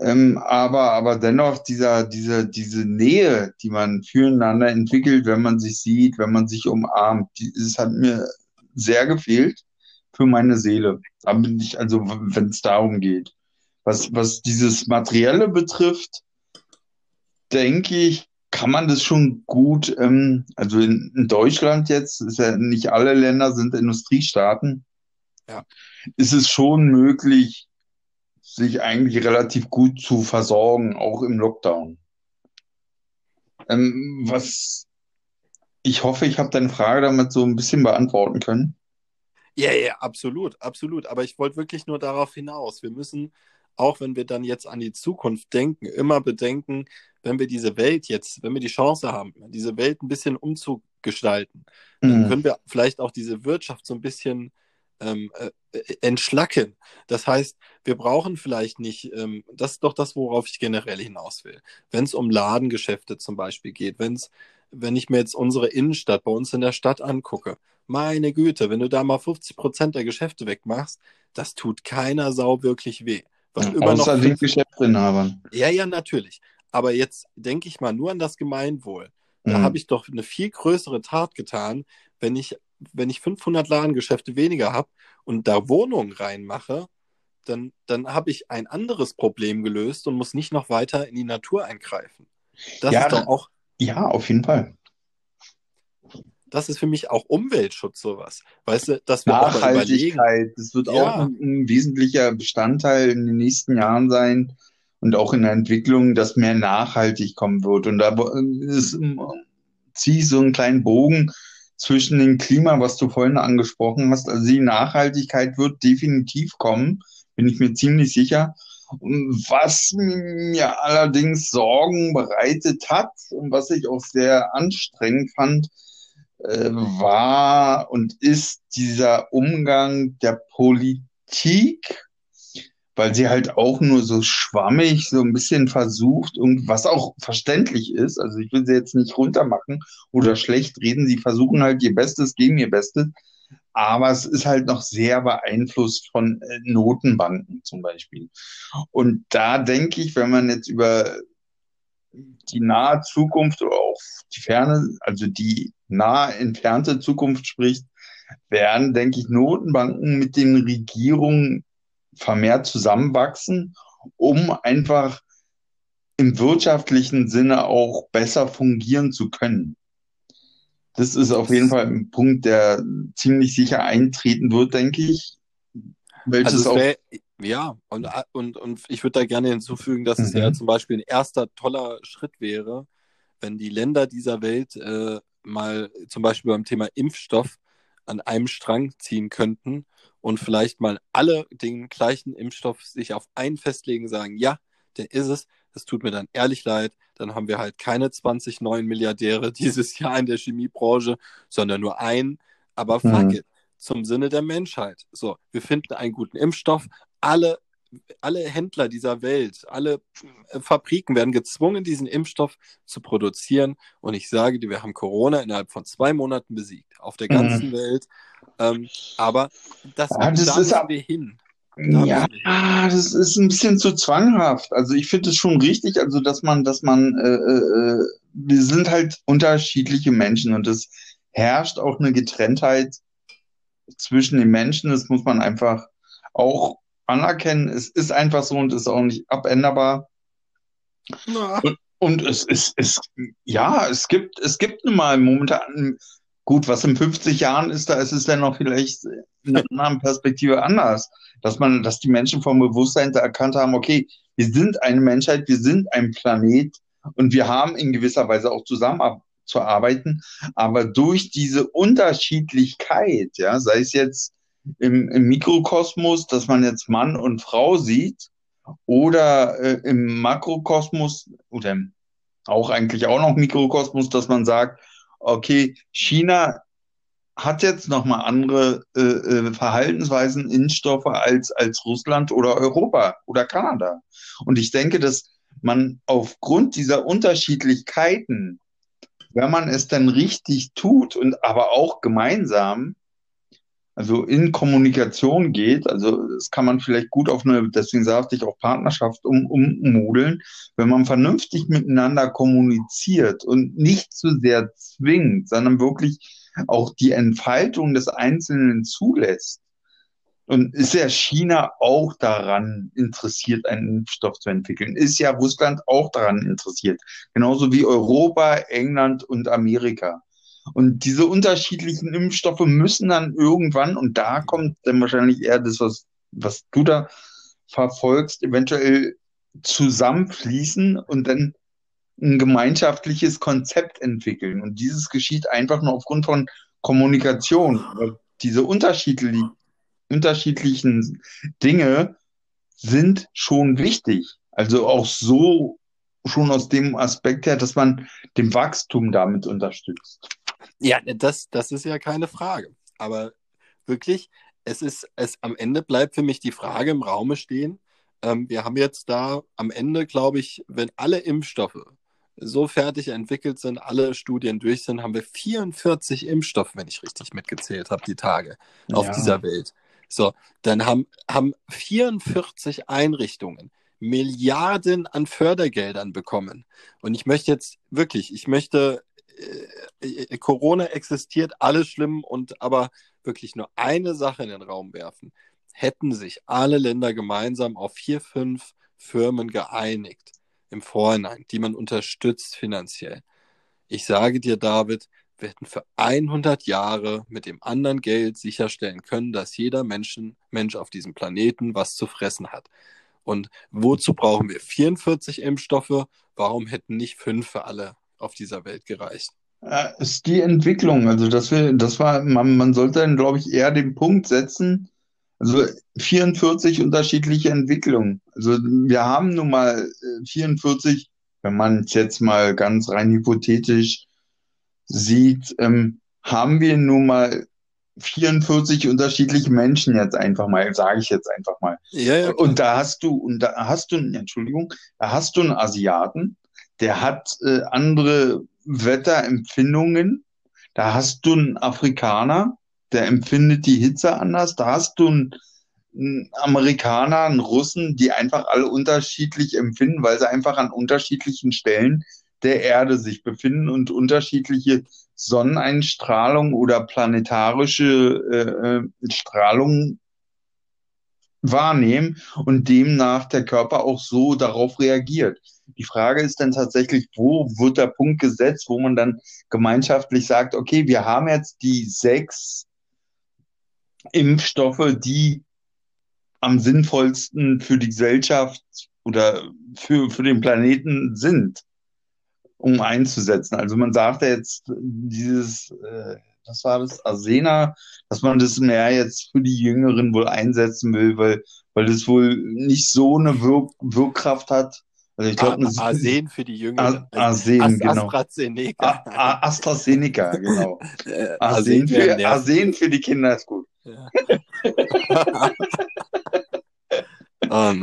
ähm, aber, aber dennoch dieser, dieser, diese Nähe, die man füreinander entwickelt, wenn man sich sieht, wenn man sich umarmt, die, es hat mir sehr gefehlt für meine Seele. Da bin ich, also, wenn es darum geht. Was, was dieses Materielle betrifft, denke ich, kann man das schon gut, ähm, also in, in Deutschland jetzt, ist ja nicht alle Länder sind Industriestaaten, Ja. ist es schon möglich, sich eigentlich relativ gut zu versorgen, auch im Lockdown. Ähm, was ich hoffe, ich habe deine Frage damit so ein bisschen beantworten können. Ja, ja, absolut, absolut. Aber ich wollte wirklich nur darauf hinaus. Wir müssen, auch wenn wir dann jetzt an die Zukunft denken, immer bedenken, wenn wir diese Welt jetzt, wenn wir die Chance haben, diese Welt ein bisschen umzugestalten, dann Mhm. können wir vielleicht auch diese Wirtschaft so ein bisschen ähm, äh, äh, entschlacken. Das heißt, wir brauchen vielleicht nicht, ähm, das ist doch das, worauf ich generell hinaus will. Wenn es um Ladengeschäfte zum Beispiel geht, wenn es, wenn ich mir jetzt unsere Innenstadt bei uns in der Stadt angucke, meine Güte, wenn du da mal 50 Prozent der Geschäfte wegmachst, das tut keiner Sau wirklich weh. Weil immer noch Außer den fünf- Geschäftsinhabern. ja, ja, natürlich. Aber jetzt denke ich mal nur an das Gemeinwohl. Da Mhm. habe ich doch eine viel größere Tat getan, wenn ich, wenn ich 500 Ladengeschäfte weniger habe und da Wohnungen reinmache, dann, dann habe ich ein anderes Problem gelöst und muss nicht noch weiter in die Natur eingreifen. Das Ja, ist doch auch, Ja, auf jeden Fall. das ist für mich auch Umweltschutz sowas. Weißt du, dass wir Nachhaltigkeit, das wird ja. auch ein, ein, wesentlicher Bestandteil in den nächsten Jahren sein und auch in der Entwicklung, dass mehr nachhaltig kommen wird. Und da ist, ziehe ich so einen kleinen Bogen zwischen dem Klima, was du vorhin angesprochen hast. Also die Nachhaltigkeit wird definitiv kommen, bin ich mir ziemlich sicher. Was mir allerdings Sorgen bereitet hat und was ich auch sehr anstrengend fand, äh, war und ist dieser Umgang der Politik, weil sie halt auch nur so schwammig, so ein bisschen versucht, und was auch verständlich ist, also ich will sie jetzt nicht runtermachen oder schlecht reden, sie versuchen halt ihr Bestes, geben ihr Bestes, aber es ist halt noch sehr beeinflusst von äh, Notenbanken zum Beispiel. Und da denke ich, wenn man jetzt über die nahe Zukunft oder auch die ferne, also die nahe entfernte Zukunft spricht, werden, denke ich, Notenbanken mit den Regierungen vermehrt zusammenwachsen, um einfach im wirtschaftlichen Sinne auch besser fungieren zu können. Das ist auf jeden Fall ein Punkt, der ziemlich sicher eintreten wird, denke ich. Welches also wär, ja, und, und, und ich würde da gerne hinzufügen, dass mhm. es ja zum Beispiel ein erster toller Schritt wäre, wenn die Länder dieser Welt äh, mal zum Beispiel beim Thema Impfstoff an einem Strang ziehen könnten und vielleicht mal alle den gleichen Impfstoff sich auf einen festlegen, sagen, ja, der ist es, das tut mir dann ehrlich leid, dann haben wir halt keine 20 neuen Milliardäre [LAUGHS] dieses Jahr in der Chemiebranche, sondern nur einen. Aber fuck mhm. it, zum Sinne der Menschheit. So, wir finden einen guten Impfstoff. Alle, alle Händler dieser Welt, alle äh, Fabriken werden gezwungen, diesen Impfstoff zu produzieren. Und ich sage dir, wir haben Corona innerhalb von zwei Monaten besiegt. Auf der ganzen mhm. Welt. Ähm, aber das, ja, das da müssen wir hin. Ja, das ist ein bisschen zu zwanghaft. Also ich finde es schon richtig, also dass man, dass man, äh, äh, wir sind halt unterschiedliche Menschen und es herrscht auch eine Getrenntheit zwischen den Menschen. Das muss man einfach auch anerkennen. Es ist einfach so und ist auch nicht abänderbar. Und, und, es ist, es, ja, es gibt, es gibt nun mal momentan, gut, was in 50 Jahren ist, da ist es dann noch vielleicht in einer anderen Perspektive anders dass man, dass die Menschen vom Bewusstsein erkannt haben, okay, wir sind eine Menschheit, wir sind ein Planet und wir haben in gewisser Weise auch zusammenzuarbeiten, aber durch diese Unterschiedlichkeit, ja, sei es jetzt im, im Mikrokosmos, dass man jetzt Mann und Frau sieht, oder äh, im Makrokosmos oder auch eigentlich auch noch Mikrokosmos, dass man sagt, okay, China hat jetzt nochmal andere äh, äh, Verhaltensweisen, Innenstoffe als, als Russland oder Europa oder Kanada. Und ich denke, dass man aufgrund dieser Unterschiedlichkeiten, wenn man es dann richtig tut und aber auch gemeinsam, also in Kommunikation geht, also das kann man vielleicht gut auf eine, deswegen sagte ich auch Partnerschaft um, ummodeln, wenn man vernünftig miteinander kommuniziert und nicht zu sehr zwingt, sondern wirklich auch die Entfaltung des Einzelnen zulässt. Und ist ja China auch daran interessiert, einen Impfstoff zu entwickeln? Ist ja Russland auch daran interessiert? Genauso wie Europa, England und Amerika. Und diese unterschiedlichen Impfstoffe müssen dann irgendwann, und da kommt dann wahrscheinlich eher das, was, was du da verfolgst, eventuell zusammenfließen und dann ein gemeinschaftliches Konzept entwickeln. Und dieses geschieht einfach nur aufgrund von Kommunikation. Diese unterschiedlich, unterschiedlichen Dinge sind schon wichtig. Also auch so schon aus dem Aspekt her, dass man dem Wachstum damit unterstützt. Ja, das, das ist ja keine Frage. Aber wirklich, es ist, es am Ende bleibt für mich die Frage im Raume stehen. Ähm, wir haben jetzt da am Ende, glaube ich, wenn alle Impfstoffe so fertig entwickelt sind, alle Studien durch sind, haben wir 44 Impfstoffe, wenn ich richtig mitgezählt habe, die Tage auf ja. dieser Welt. So, dann haben, haben 44 Einrichtungen Milliarden an Fördergeldern bekommen. Und ich möchte jetzt wirklich, ich möchte, äh, äh, Corona existiert, alles schlimm und aber wirklich nur eine Sache in den Raum werfen. Hätten sich alle Länder gemeinsam auf vier, fünf Firmen geeinigt, im Vorhinein, die man unterstützt finanziell. Ich sage dir, David, wir hätten für 100 Jahre mit dem anderen Geld sicherstellen können, dass jeder Menschen, Mensch auf diesem Planeten was zu fressen hat. Und wozu brauchen wir 44 Impfstoffe? Warum hätten nicht fünf für alle auf dieser Welt gereicht? Äh, ist die Entwicklung. Also das wir, das war, man, man sollte dann, glaube ich, eher den Punkt setzen, also 44 unterschiedliche Entwicklungen. Also wir haben nun mal 44, äh, wenn man es jetzt mal ganz rein hypothetisch sieht, ähm, haben wir nun mal 44 unterschiedliche Menschen jetzt einfach mal, sage ich jetzt einfach mal. Ja, ja, und da hast du, und da hast du, Entschuldigung, da hast du einen Asiaten, der hat äh, andere Wetterempfindungen. Da hast du einen Afrikaner, der empfindet die Hitze anders. Da hast du einen, einen Amerikaner, einen Russen, die einfach alle unterschiedlich empfinden, weil sie einfach an unterschiedlichen Stellen der Erde sich befinden und unterschiedliche Sonneneinstrahlung oder planetarische äh, äh, Strahlung wahrnehmen und demnach der Körper auch so darauf reagiert. Die Frage ist dann tatsächlich, wo wird der Punkt gesetzt, wo man dann gemeinschaftlich sagt, okay, wir haben jetzt die sechs Impfstoffe, die am sinnvollsten für die Gesellschaft oder für, für den Planeten sind um einzusetzen. Also man sagt ja jetzt dieses, äh, was war das, Arsena, dass man das mehr jetzt für die Jüngeren wohl einsetzen will, weil, weil das wohl nicht so eine Wirk Wirkkraft hat. Also ich glaube, Arsen für die Jüngeren. Arsen, Ast genau. AstraZeneca. A AstraZeneca, genau. [LAUGHS] Arsen für, Arsen für die Kinder ist gut. Ja. [LAUGHS]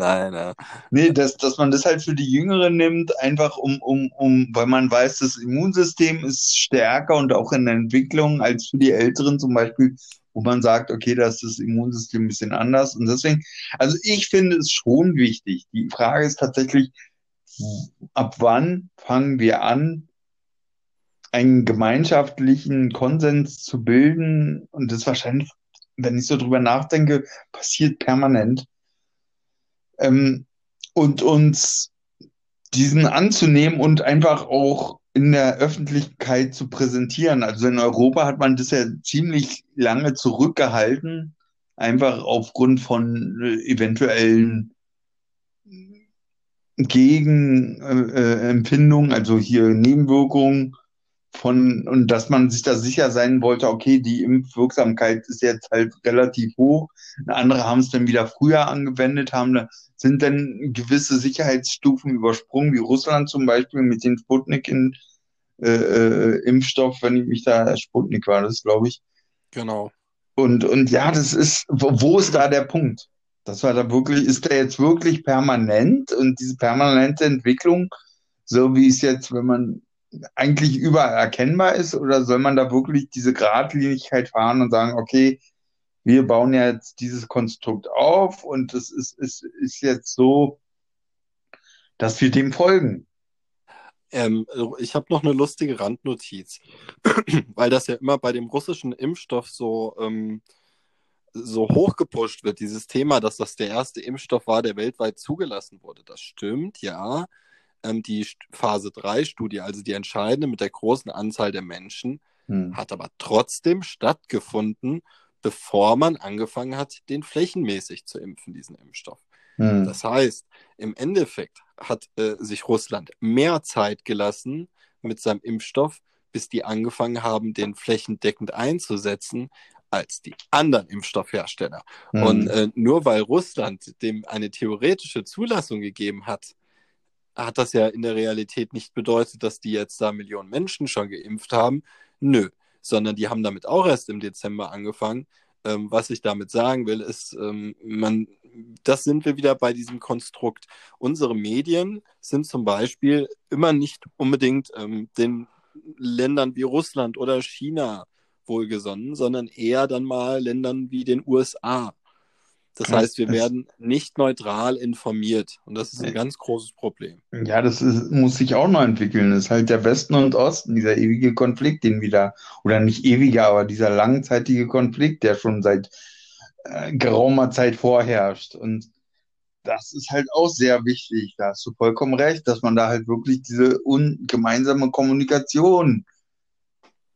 Nein, ja. Nee, dass, dass man das halt für die Jüngeren nimmt, einfach um, um, um, weil man weiß, das Immunsystem ist stärker und auch in der Entwicklung als für die Älteren zum Beispiel, wo man sagt, okay, da ist das Immunsystem ein bisschen anders. Und deswegen, also ich finde es schon wichtig. Die Frage ist tatsächlich, ab wann fangen wir an, einen gemeinschaftlichen Konsens zu bilden? Und das wahrscheinlich, wenn ich so drüber nachdenke, passiert permanent ähm, und uns diesen anzunehmen und einfach auch in der Öffentlichkeit zu präsentieren. Also in Europa hat man das ja ziemlich lange zurückgehalten, einfach aufgrund von äh, eventuellen Gegenempfindungen, äh, also hier Nebenwirkungen von, und dass man sich da sicher sein wollte, okay, die Impfwirksamkeit ist jetzt halt relativ hoch. Andere haben es dann wieder früher angewendet, haben da, sind dann gewisse Sicherheitsstufen übersprungen, wie Russland zum Beispiel mit den Sputnik in, äh, äh, Impfstoff, wenn ich mich da, Sputnik war das, glaube ich. Genau. Und, und ja, das ist, wo, wo ist da der Punkt? Das war da wirklich, ist der jetzt wirklich permanent und diese permanente Entwicklung, so wie es jetzt, wenn man eigentlich überall erkennbar ist oder soll man da wirklich diese Gradlinigkeit fahren und sagen, okay, wir bauen ja jetzt dieses Konstrukt auf und es ist, ist, ist jetzt so, dass wir dem folgen. Ähm, ich habe noch eine lustige Randnotiz, [CLEARS THROAT] weil das ja immer bei dem russischen Impfstoff so, ähm, so hochgepusht wird, dieses Thema, dass das der erste Impfstoff war, der weltweit zugelassen wurde. Das stimmt, ja ähm, die Phase 3-Studie, also die entscheidende mit der großen Anzahl der Menschen, hm. hat aber trotzdem stattgefunden, bevor man angefangen hat, den flächenmäßig zu impfen, diesen Impfstoff. Hm. Das heißt, im Endeffekt hat äh, sich Russland mehr Zeit gelassen mit seinem Impfstoff, bis die angefangen haben, den flächendeckend einzusetzen, als die anderen Impfstoffhersteller. Mhm. Und äh, nur weil Russland dem eine theoretische Zulassung gegeben hat, hat das ja in der Realität nicht bedeutet, dass die jetzt da Millionen Menschen schon geimpft haben. Nö, sondern die haben damit auch erst im Dezember angefangen. Ähm, was ich damit sagen will, ist, ähm, man, das sind wir wieder bei diesem Konstrukt. Unsere Medien sind zum Beispiel immer nicht unbedingt ähm, den Ländern wie Russland oder China wohlgesonnen, sondern eher dann mal Ländern wie den USA das heißt, wir werden nicht neutral informiert und das ist ein ganz großes Problem. Ja, das ist, muss sich auch noch entwickeln. Das ist halt der Westen und Osten, dieser ewige Konflikt, den wieder, oder nicht ewiger, aber dieser langzeitige Konflikt, der schon seit äh, geraumer Zeit vorherrscht. Und das ist halt auch sehr wichtig. Da hast du vollkommen recht, dass man da halt wirklich diese gemeinsame Kommunikation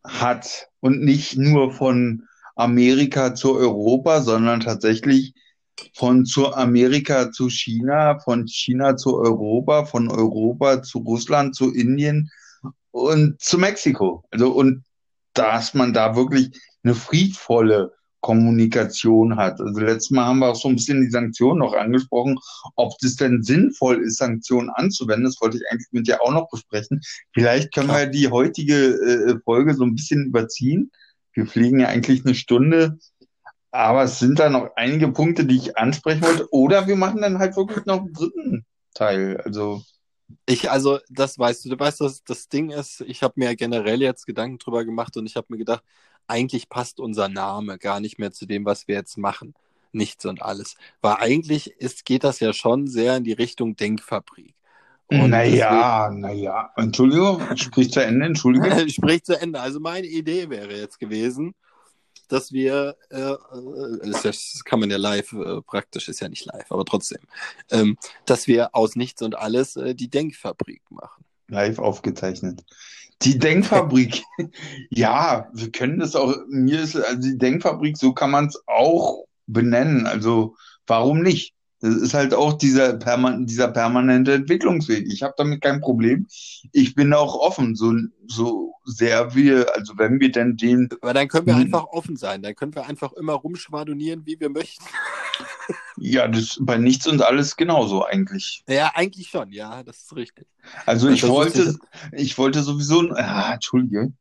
hat und nicht nur von Amerika zu Europa, sondern tatsächlich von zu Amerika zu China, von China zu Europa, von Europa zu Russland, zu Indien und zu Mexiko. Also und dass man da wirklich eine friedvolle Kommunikation hat. Also letztes Mal haben wir auch so ein bisschen die Sanktionen noch angesprochen, ob das denn sinnvoll ist, Sanktionen anzuwenden. Das wollte ich eigentlich mit dir auch noch besprechen. Vielleicht können Klar. wir die heutige äh, Folge so ein bisschen überziehen. Wir fliegen ja eigentlich eine Stunde, aber es sind da noch einige Punkte, die ich ansprechen wollte. Oder wir machen dann halt wirklich noch einen dritten Teil. Also ich, also, das weißt du, du weißt, dass das Ding ist, ich habe mir generell jetzt Gedanken drüber gemacht und ich habe mir gedacht, eigentlich passt unser Name gar nicht mehr zu dem, was wir jetzt machen. Nichts und alles. Weil eigentlich ist, geht das ja schon sehr in die Richtung Denkfabrik. naja, naja. Entschuldigung, sprich zu Ende, Entschuldigung. [LAUGHS] sprich zu Ende. Also meine Idee wäre jetzt gewesen, dass wir, äh, äh das, kann man ja live, äh, praktisch ist ja nicht live, aber trotzdem, ähm, dass wir aus nichts und alles äh, die Denkfabrik machen. Live aufgezeichnet. Die Denkfabrik, [LAUGHS] ja, wir können das auch, mir ist, also die Denkfabrik, so kann man es auch benennen. Also warum nicht? Das ist halt auch dieser, perman dieser permanente Entwicklungsweg. Ich habe damit kein Problem. Ich bin auch offen, so, so sehr wir, also wenn wir denn den. Aber dann können wir hm. einfach offen sein. Dann können wir einfach immer rumschwadonieren, wie wir möchten. [LAUGHS] Ja, das bei nichts und alles genauso eigentlich. Ja, eigentlich schon, ja, das ist richtig. Also ich wollte, ich wollte sowieso, ah, Entschuldige.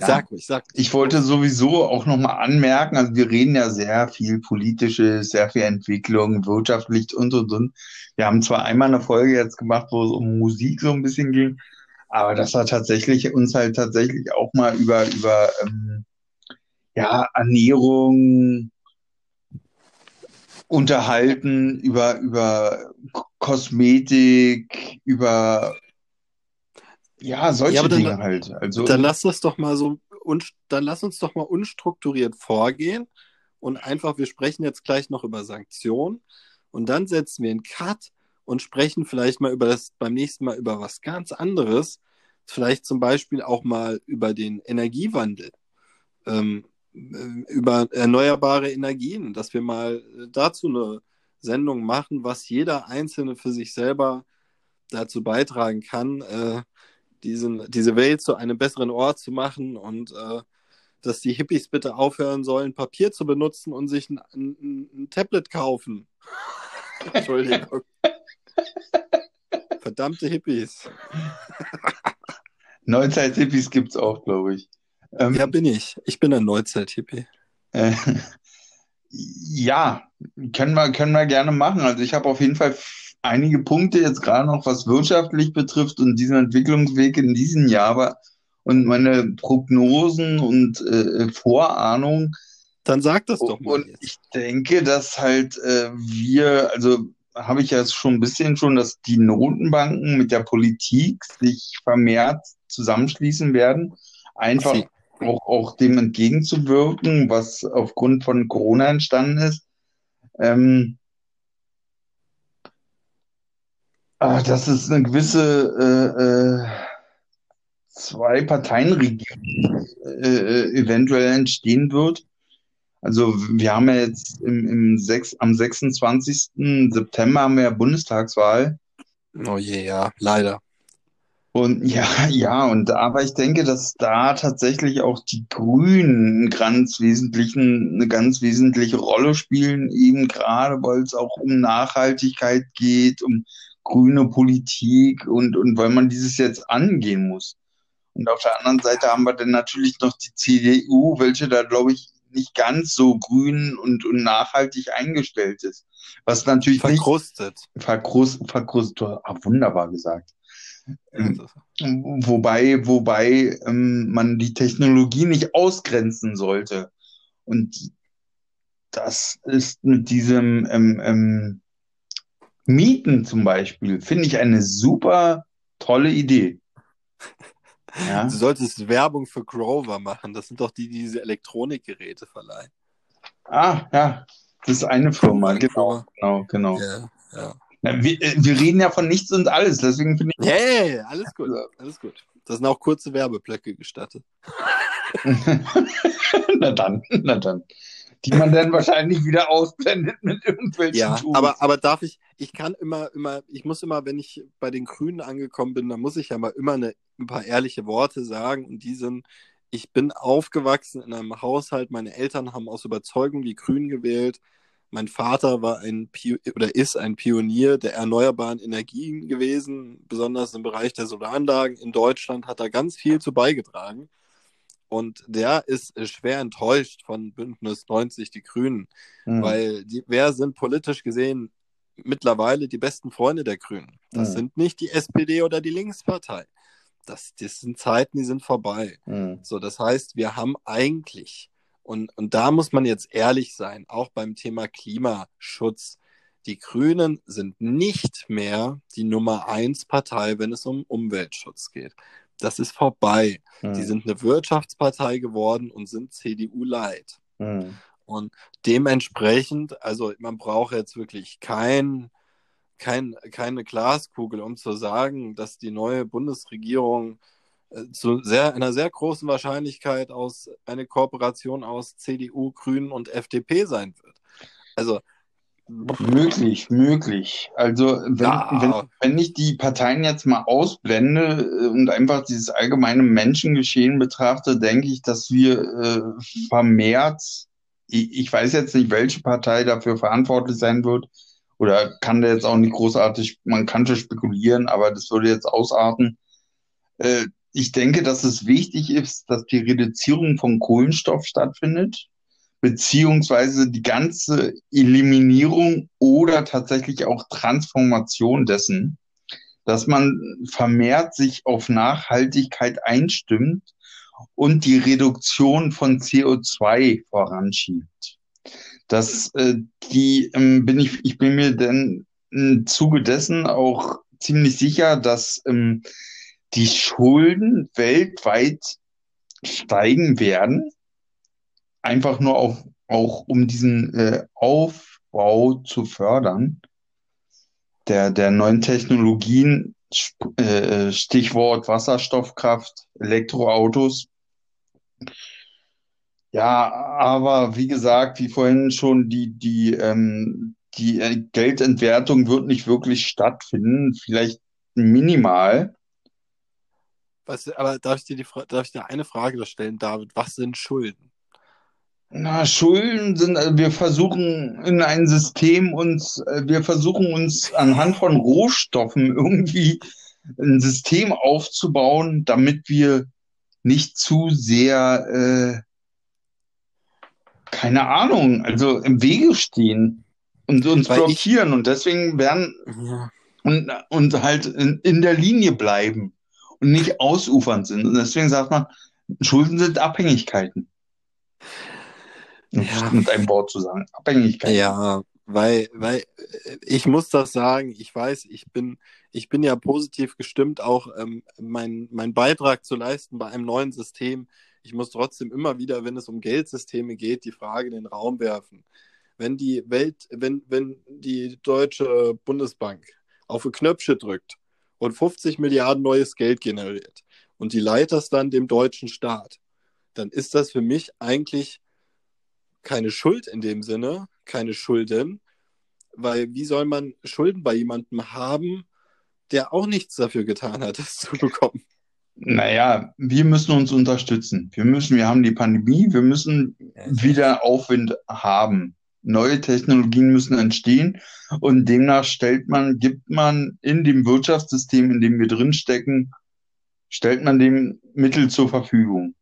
Ja, sag ruhig, sag. Ich wollte sowieso auch nochmal anmerken, also wir reden ja sehr viel politisches, sehr viel Entwicklung, wirtschaftlich und und und. Wir haben zwar einmal eine Folge jetzt gemacht, wo es um Musik so ein bisschen ging, aber das war tatsächlich uns halt tatsächlich auch mal über über ähm, ja Ernährung, unterhalten über, über Kosmetik, über ja, solche ja, dann, Dinge halt. Also, dann lass das doch mal so, dann lass uns doch mal unstrukturiert vorgehen und einfach, wir sprechen jetzt gleich noch über Sanktionen und dann setzen wir einen Cut und sprechen vielleicht mal über das, beim nächsten Mal über was ganz anderes. Vielleicht zum Beispiel auch mal über den Energiewandel. Ähm, äh, über erneuerbare Energien, dass wir mal äh, dazu eine Sendung machen, was jeder Einzelne für sich selber dazu beitragen kann, äh, diesen, diese Welt zu einem besseren Ort zu machen und äh, dass die Hippies bitte aufhören sollen, Papier zu benutzen und sich ein, ein, ein Tablet kaufen. [LAUGHS] Entschuldigung. Verdammte Hippies. [LAUGHS] Neuzeit-Hippies gibt es auch, glaube ich. Ähm, ja, bin ich. Ich bin ein Neuzeit-Hippie. Äh, [LAUGHS] ja, können wir, können wir gerne machen. Also ich habe auf jeden Fall einige Punkte jetzt gerade noch, was wirtschaftlich betrifft und diesen Entwicklungsweg in diesem Jahr aber, und meine Prognosen und äh, Vorahnung. Dann sag das doch mal. Und jetzt. ich denke, dass halt äh, wir, also habe ich ja schon ein bisschen schon, dass die Notenbanken mit der Politik sich vermehrt zusammenschließen werden. Einfach auch, auch dem entgegenzuwirken, was aufgrund von Corona entstanden ist. Ähm, ah, dass es eine gewisse äh, äh, Zwei-Parteien-Regierung äh, äh, eventuell entstehen wird. Also wir haben ja jetzt im, im 6, am 26. September haben wir ja Bundestagswahl. Oh je, ja, leider. Und [LAUGHS] ja, ja, und aber ich denke, dass da tatsächlich auch die Grünen einen ganz wesentlichen, eine ganz wesentliche Rolle spielen, eben gerade weil es auch um Nachhaltigkeit geht, um grüne Politik und, und weil man dieses jetzt angehen muss. Und auf der anderen Seite haben wir dann natürlich noch die CDU, welche da, glaube ich, nicht ganz so grün und, und nachhaltig eingestellt ist. Was natürlich verkrustet. Nicht, verkrust, verkrustet, ah, wunderbar gesagt. Ähm, wobei, wobei ähm, man die Technologie nicht ausgrenzen sollte. Und das ist mit diesem ähm, ähm, Mieten zum Beispiel, finde ich eine super tolle Idee. [LAUGHS] Ja? Du solltest Werbung für Grover machen. Das sind doch die, die diese Elektronikgeräte verleihen. Ah, ja. Das ist eine Firma, genau, genau, genau. Ja, ja. Na, wir, äh, wir, reden ja von nichts und alles, deswegen finde ich. Hey, alles gut, alles gut. Da sind auch kurze Werbeblöcke gestattet. [LAUGHS] na dann, na dann. Die man dann wahrscheinlich wieder ausblendet mit irgendwelchen Ja, Tools. aber, aber darf ich, ich kann immer, immer, ich muss immer, wenn ich bei den Grünen angekommen bin, dann muss ich ja mal immer eine, ein paar ehrliche Worte sagen und die sind, ich bin aufgewachsen in einem Haushalt, meine Eltern haben aus Überzeugung die Grünen gewählt. Mein Vater war ein Pio oder ist ein Pionier der erneuerbaren Energien gewesen, besonders im Bereich der Solaranlagen. In Deutschland hat er ganz viel zu beigetragen. Und der ist äh, schwer enttäuscht von Bündnis 90 Die Grünen, Hm. weil die, wer sind politisch gesehen mittlerweile die besten Freunde der Grünen? Das Hm. sind nicht die SPD oder die Linkspartei. Das, das sind Zeiten, die sind vorbei. Hm. So, das heißt, wir haben eigentlich, und, und da muss man jetzt ehrlich sein, auch beim Thema Klimaschutz, die Grünen sind nicht mehr die Nummer eins Partei, wenn es um Umweltschutz geht. Das ist vorbei. Hm. Die sind eine Wirtschaftspartei geworden und sind CDU-Light. Hm. Und dementsprechend, also man braucht jetzt wirklich kein, kein, keine Glaskugel, um zu sagen, dass die neue Bundesregierung äh, zu sehr, einer sehr großen Wahrscheinlichkeit aus eine Kooperation aus CDU, Grünen und FDP sein wird. Also Möglich, möglich. Also wenn, Ja. wenn, wenn ich die Parteien jetzt mal ausblende äh, und einfach dieses allgemeine Menschengeschehen betrachte, denke ich, dass wir äh, vermehrt, ich, ich weiß jetzt nicht, welche Partei dafür verantwortlich sein wird, oder kann der jetzt auch nicht großartig, man kann schon spekulieren, aber das würde jetzt ausarten. Äh, ich denke, dass es wichtig ist, dass die Reduzierung von Kohlenstoff stattfindet beziehungsweise die ganze Eliminierung oder tatsächlich auch Transformation dessen, dass man vermehrt sich auf Nachhaltigkeit einstimmt und die Reduktion von CO2 voranschiebt. Das, äh, die, ähm, bin ich, ich bin mir denn im Zuge dessen auch ziemlich sicher, dass ähm, die Schulden weltweit steigen werden einfach nur auf, auch um diesen äh, Aufbau zu fördern, der, der neuen Technologien, Sp- äh, Stichwort Wasserstoffkraft, Elektroautos. Ja, aber wie gesagt, wie vorhin schon, die, die, ähm, die äh, Geldentwertung wird nicht wirklich stattfinden, vielleicht minimal. was, aber darf ich dir die darf ich dir eine Frage stellen, David? Was sind Schulden? Na, Schulden sind, also wir versuchen in ein System uns, äh, wir versuchen uns anhand von Rohstoffen irgendwie ein System aufzubauen, damit wir nicht zu sehr, äh, keine Ahnung, also im Wege stehen und uns Weil ich- blockieren und deswegen werden Ja. und, und halt in, in der Linie bleiben und nicht ausufernd sind. Und deswegen sagt man, Schulden sind Abhängigkeiten. Um Ja. mit einem Wort zu sagen. Abhängigkeiten. Ja, weil, weil äh, ich muss das sagen, ich weiß, ich bin, ich bin ja positiv gestimmt, auch ähm, mein, mein Beitrag zu leisten bei einem neuen System. Ich muss trotzdem immer wieder, wenn es um Geldsysteme geht, die Frage in den Raum werfen. Wenn die Welt, wenn, wenn die Deutsche Bundesbank auf ein Knöpfchen drückt und 50 Milliarden neues Geld generiert und die leiht das dann dem deutschen Staat, dann ist das für mich eigentlich keine Schuld in dem Sinne, keine Schulden, weil wie soll man Schulden bei jemandem haben, der auch nichts dafür getan hat, [LAUGHS] das zu bekommen? Naja, wir müssen uns unterstützen. Wir müssen, wir haben die Pandemie, wir müssen wieder Aufwind haben. Neue Technologien müssen entstehen und demnach stellt man, gibt man in dem Wirtschaftssystem, in dem wir drinstecken, stellt man dem Mittel zur Verfügung.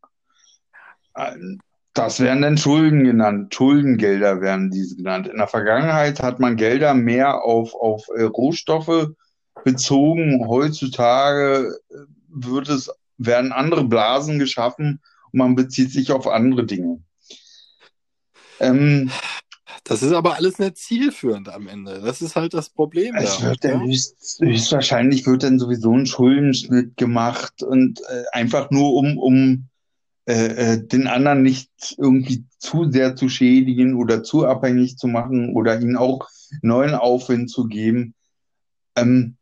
Das werden dann Schulden genannt. Schuldengelder werden diese genannt. In der Vergangenheit hat man Gelder mehr auf, auf äh, Rohstoffe bezogen. Heutzutage äh, wird es, werden andere Blasen geschaffen und man bezieht sich auf andere Dinge. Ähm, Das ist aber alles nicht zielführend am Ende. Das ist halt das Problem es wird ja? höchst, höchstwahrscheinlich wird dann sowieso ein Schuldenschnitt gemacht und äh, einfach nur um, um äh, äh, den anderen nicht irgendwie zu sehr zu schädigen oder zu abhängig zu machen oder ihnen auch neuen Aufwind zu geben. Ähm,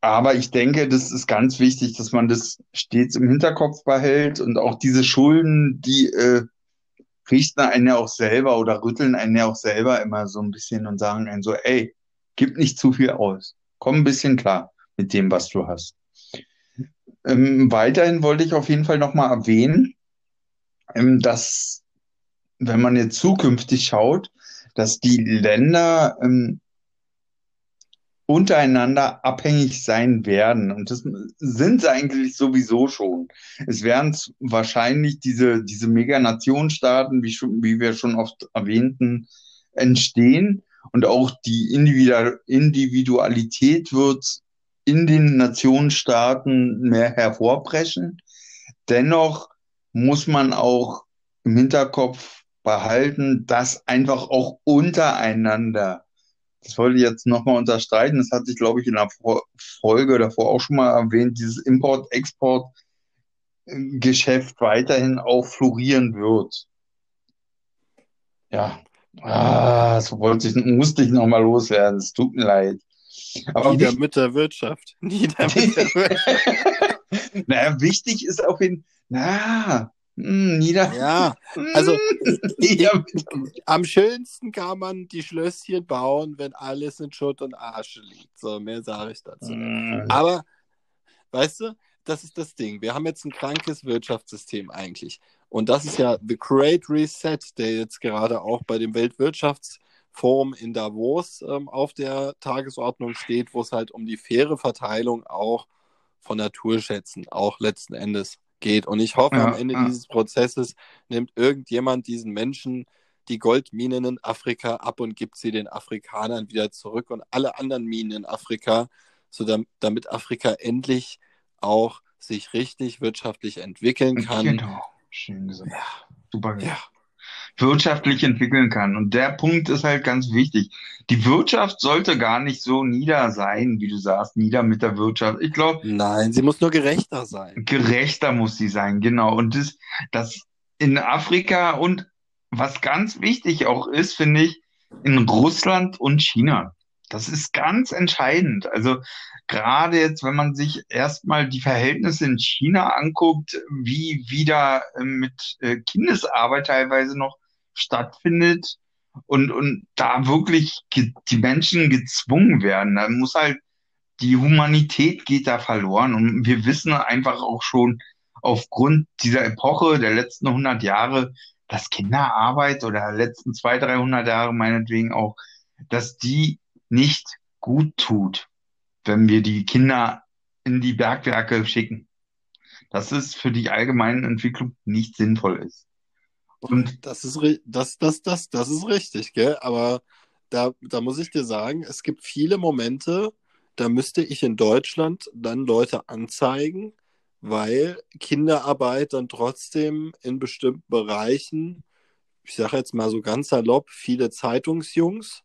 Aber ich denke, das ist ganz wichtig, dass man das stets im Hinterkopf behält und auch diese Schulden, die äh, richten einen ja auch selber oder rütteln einen ja auch selber immer so ein bisschen und sagen einen so, ey, gib nicht zu viel aus. Komm ein bisschen klar mit dem, was du hast. Ähm, weiterhin wollte ich auf jeden Fall nochmal erwähnen, dass, wenn man jetzt zukünftig schaut, dass die Länder ähm, untereinander abhängig sein werden. Und das sind sie eigentlich sowieso schon. Es werden wahrscheinlich diese, diese Meganationenstaaten, wie, schon, wie wir schon oft erwähnten, entstehen. Und auch die Individualität wird in den Nationenstaaten mehr hervorbrechen. Dennoch muss man auch im Hinterkopf behalten, dass einfach auch untereinander das wollte ich jetzt nochmal unterstreichen. Das hat sich, glaube ich, in der Folge davor auch schon mal erwähnt, dieses Import-Export-Geschäft weiterhin auch florieren wird. Ja, ah, das wollte ich, musste ich nochmal loswerden. Es tut mir leid. Aber Nieder mit der Wirtschaft. [LAUGHS] Nieder [LAUGHS] mit der Wirtschaft. naja, wichtig ist auf jeden Fall, na, hm, nieder. Ja, also [LAUGHS] ich, am schönsten kann man die Schlösschen bauen, wenn alles in Schutt und Asche liegt. So, mehr sage ich dazu. Mhm. Aber, weißt du, das ist das Ding. Wir haben jetzt ein krankes Wirtschaftssystem eigentlich. Und das ist ja The Great Reset, der jetzt gerade auch bei dem Weltwirtschaftsforum in Davos ähm, auf der Tagesordnung steht, wo es halt um die faire Verteilung auch von Naturschätzen auch letzten Endes geht. Und ich hoffe, ja, am Ende ja. dieses Prozesses nimmt irgendjemand diesen Menschen die Goldminen in Afrika ab und gibt sie den Afrikanern wieder zurück und alle anderen Minen in Afrika, so damit Afrika endlich auch sich richtig wirtschaftlich entwickeln kann. Genau, schön gesagt. Ja. Super. Ja wirtschaftlich entwickeln kann. Und der Punkt ist halt ganz wichtig. Die Wirtschaft sollte gar nicht so nieder sein, wie du sagst, nieder mit der Wirtschaft. Ich glaube. Nein, sie muss nur gerechter sein. Gerechter muss sie sein, genau. Und das, das in Afrika und was ganz wichtig auch ist, finde ich, in Russland und China. Das ist ganz entscheidend. Also gerade jetzt, wenn man sich erstmal die Verhältnisse in China anguckt, wie wieder äh, mit äh, Kindesarbeit teilweise noch stattfindet und, und da wirklich die Menschen gezwungen werden. Da muss halt, die Humanität geht da verloren und wir wissen einfach auch schon aufgrund dieser Epoche der letzten 100 Jahre, dass Kinderarbeit oder der letzten 200, 300 Jahre meinetwegen auch, dass die nicht gut tut, wenn wir die Kinder in die Bergwerke schicken. Dass es für die allgemeine Entwicklung nicht sinnvoll ist. Und das ist, das, das, das, das ist richtig, gell? Aber da, da muss ich dir sagen, es gibt viele Momente, da müsste ich in Deutschland dann Leute anzeigen, weil Kinderarbeit dann trotzdem in bestimmten Bereichen, ich sage jetzt mal so ganz salopp, viele Zeitungsjungs,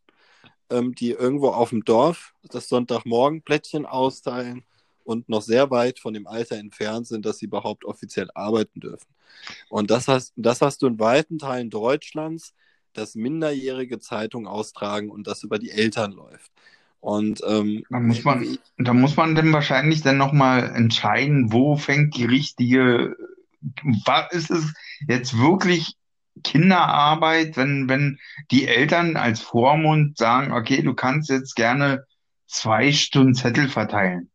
ähm, die irgendwo auf dem Dorf das Sonntagmorgenplättchen austeilen und noch sehr weit von dem Alter entfernt sind, dass sie überhaupt offiziell arbeiten dürfen. Und das hast, das hast du in weiten Teilen Deutschlands, dass minderjährige Zeitungen austragen und das über die Eltern läuft. Und ähm, da muss man, da muss man dann wahrscheinlich dann nochmal entscheiden, wo fängt die richtige, was ist es jetzt wirklich Kinderarbeit, wenn, wenn die Eltern als Vormund sagen, okay, du kannst jetzt gerne zwei Stunden Zettel verteilen.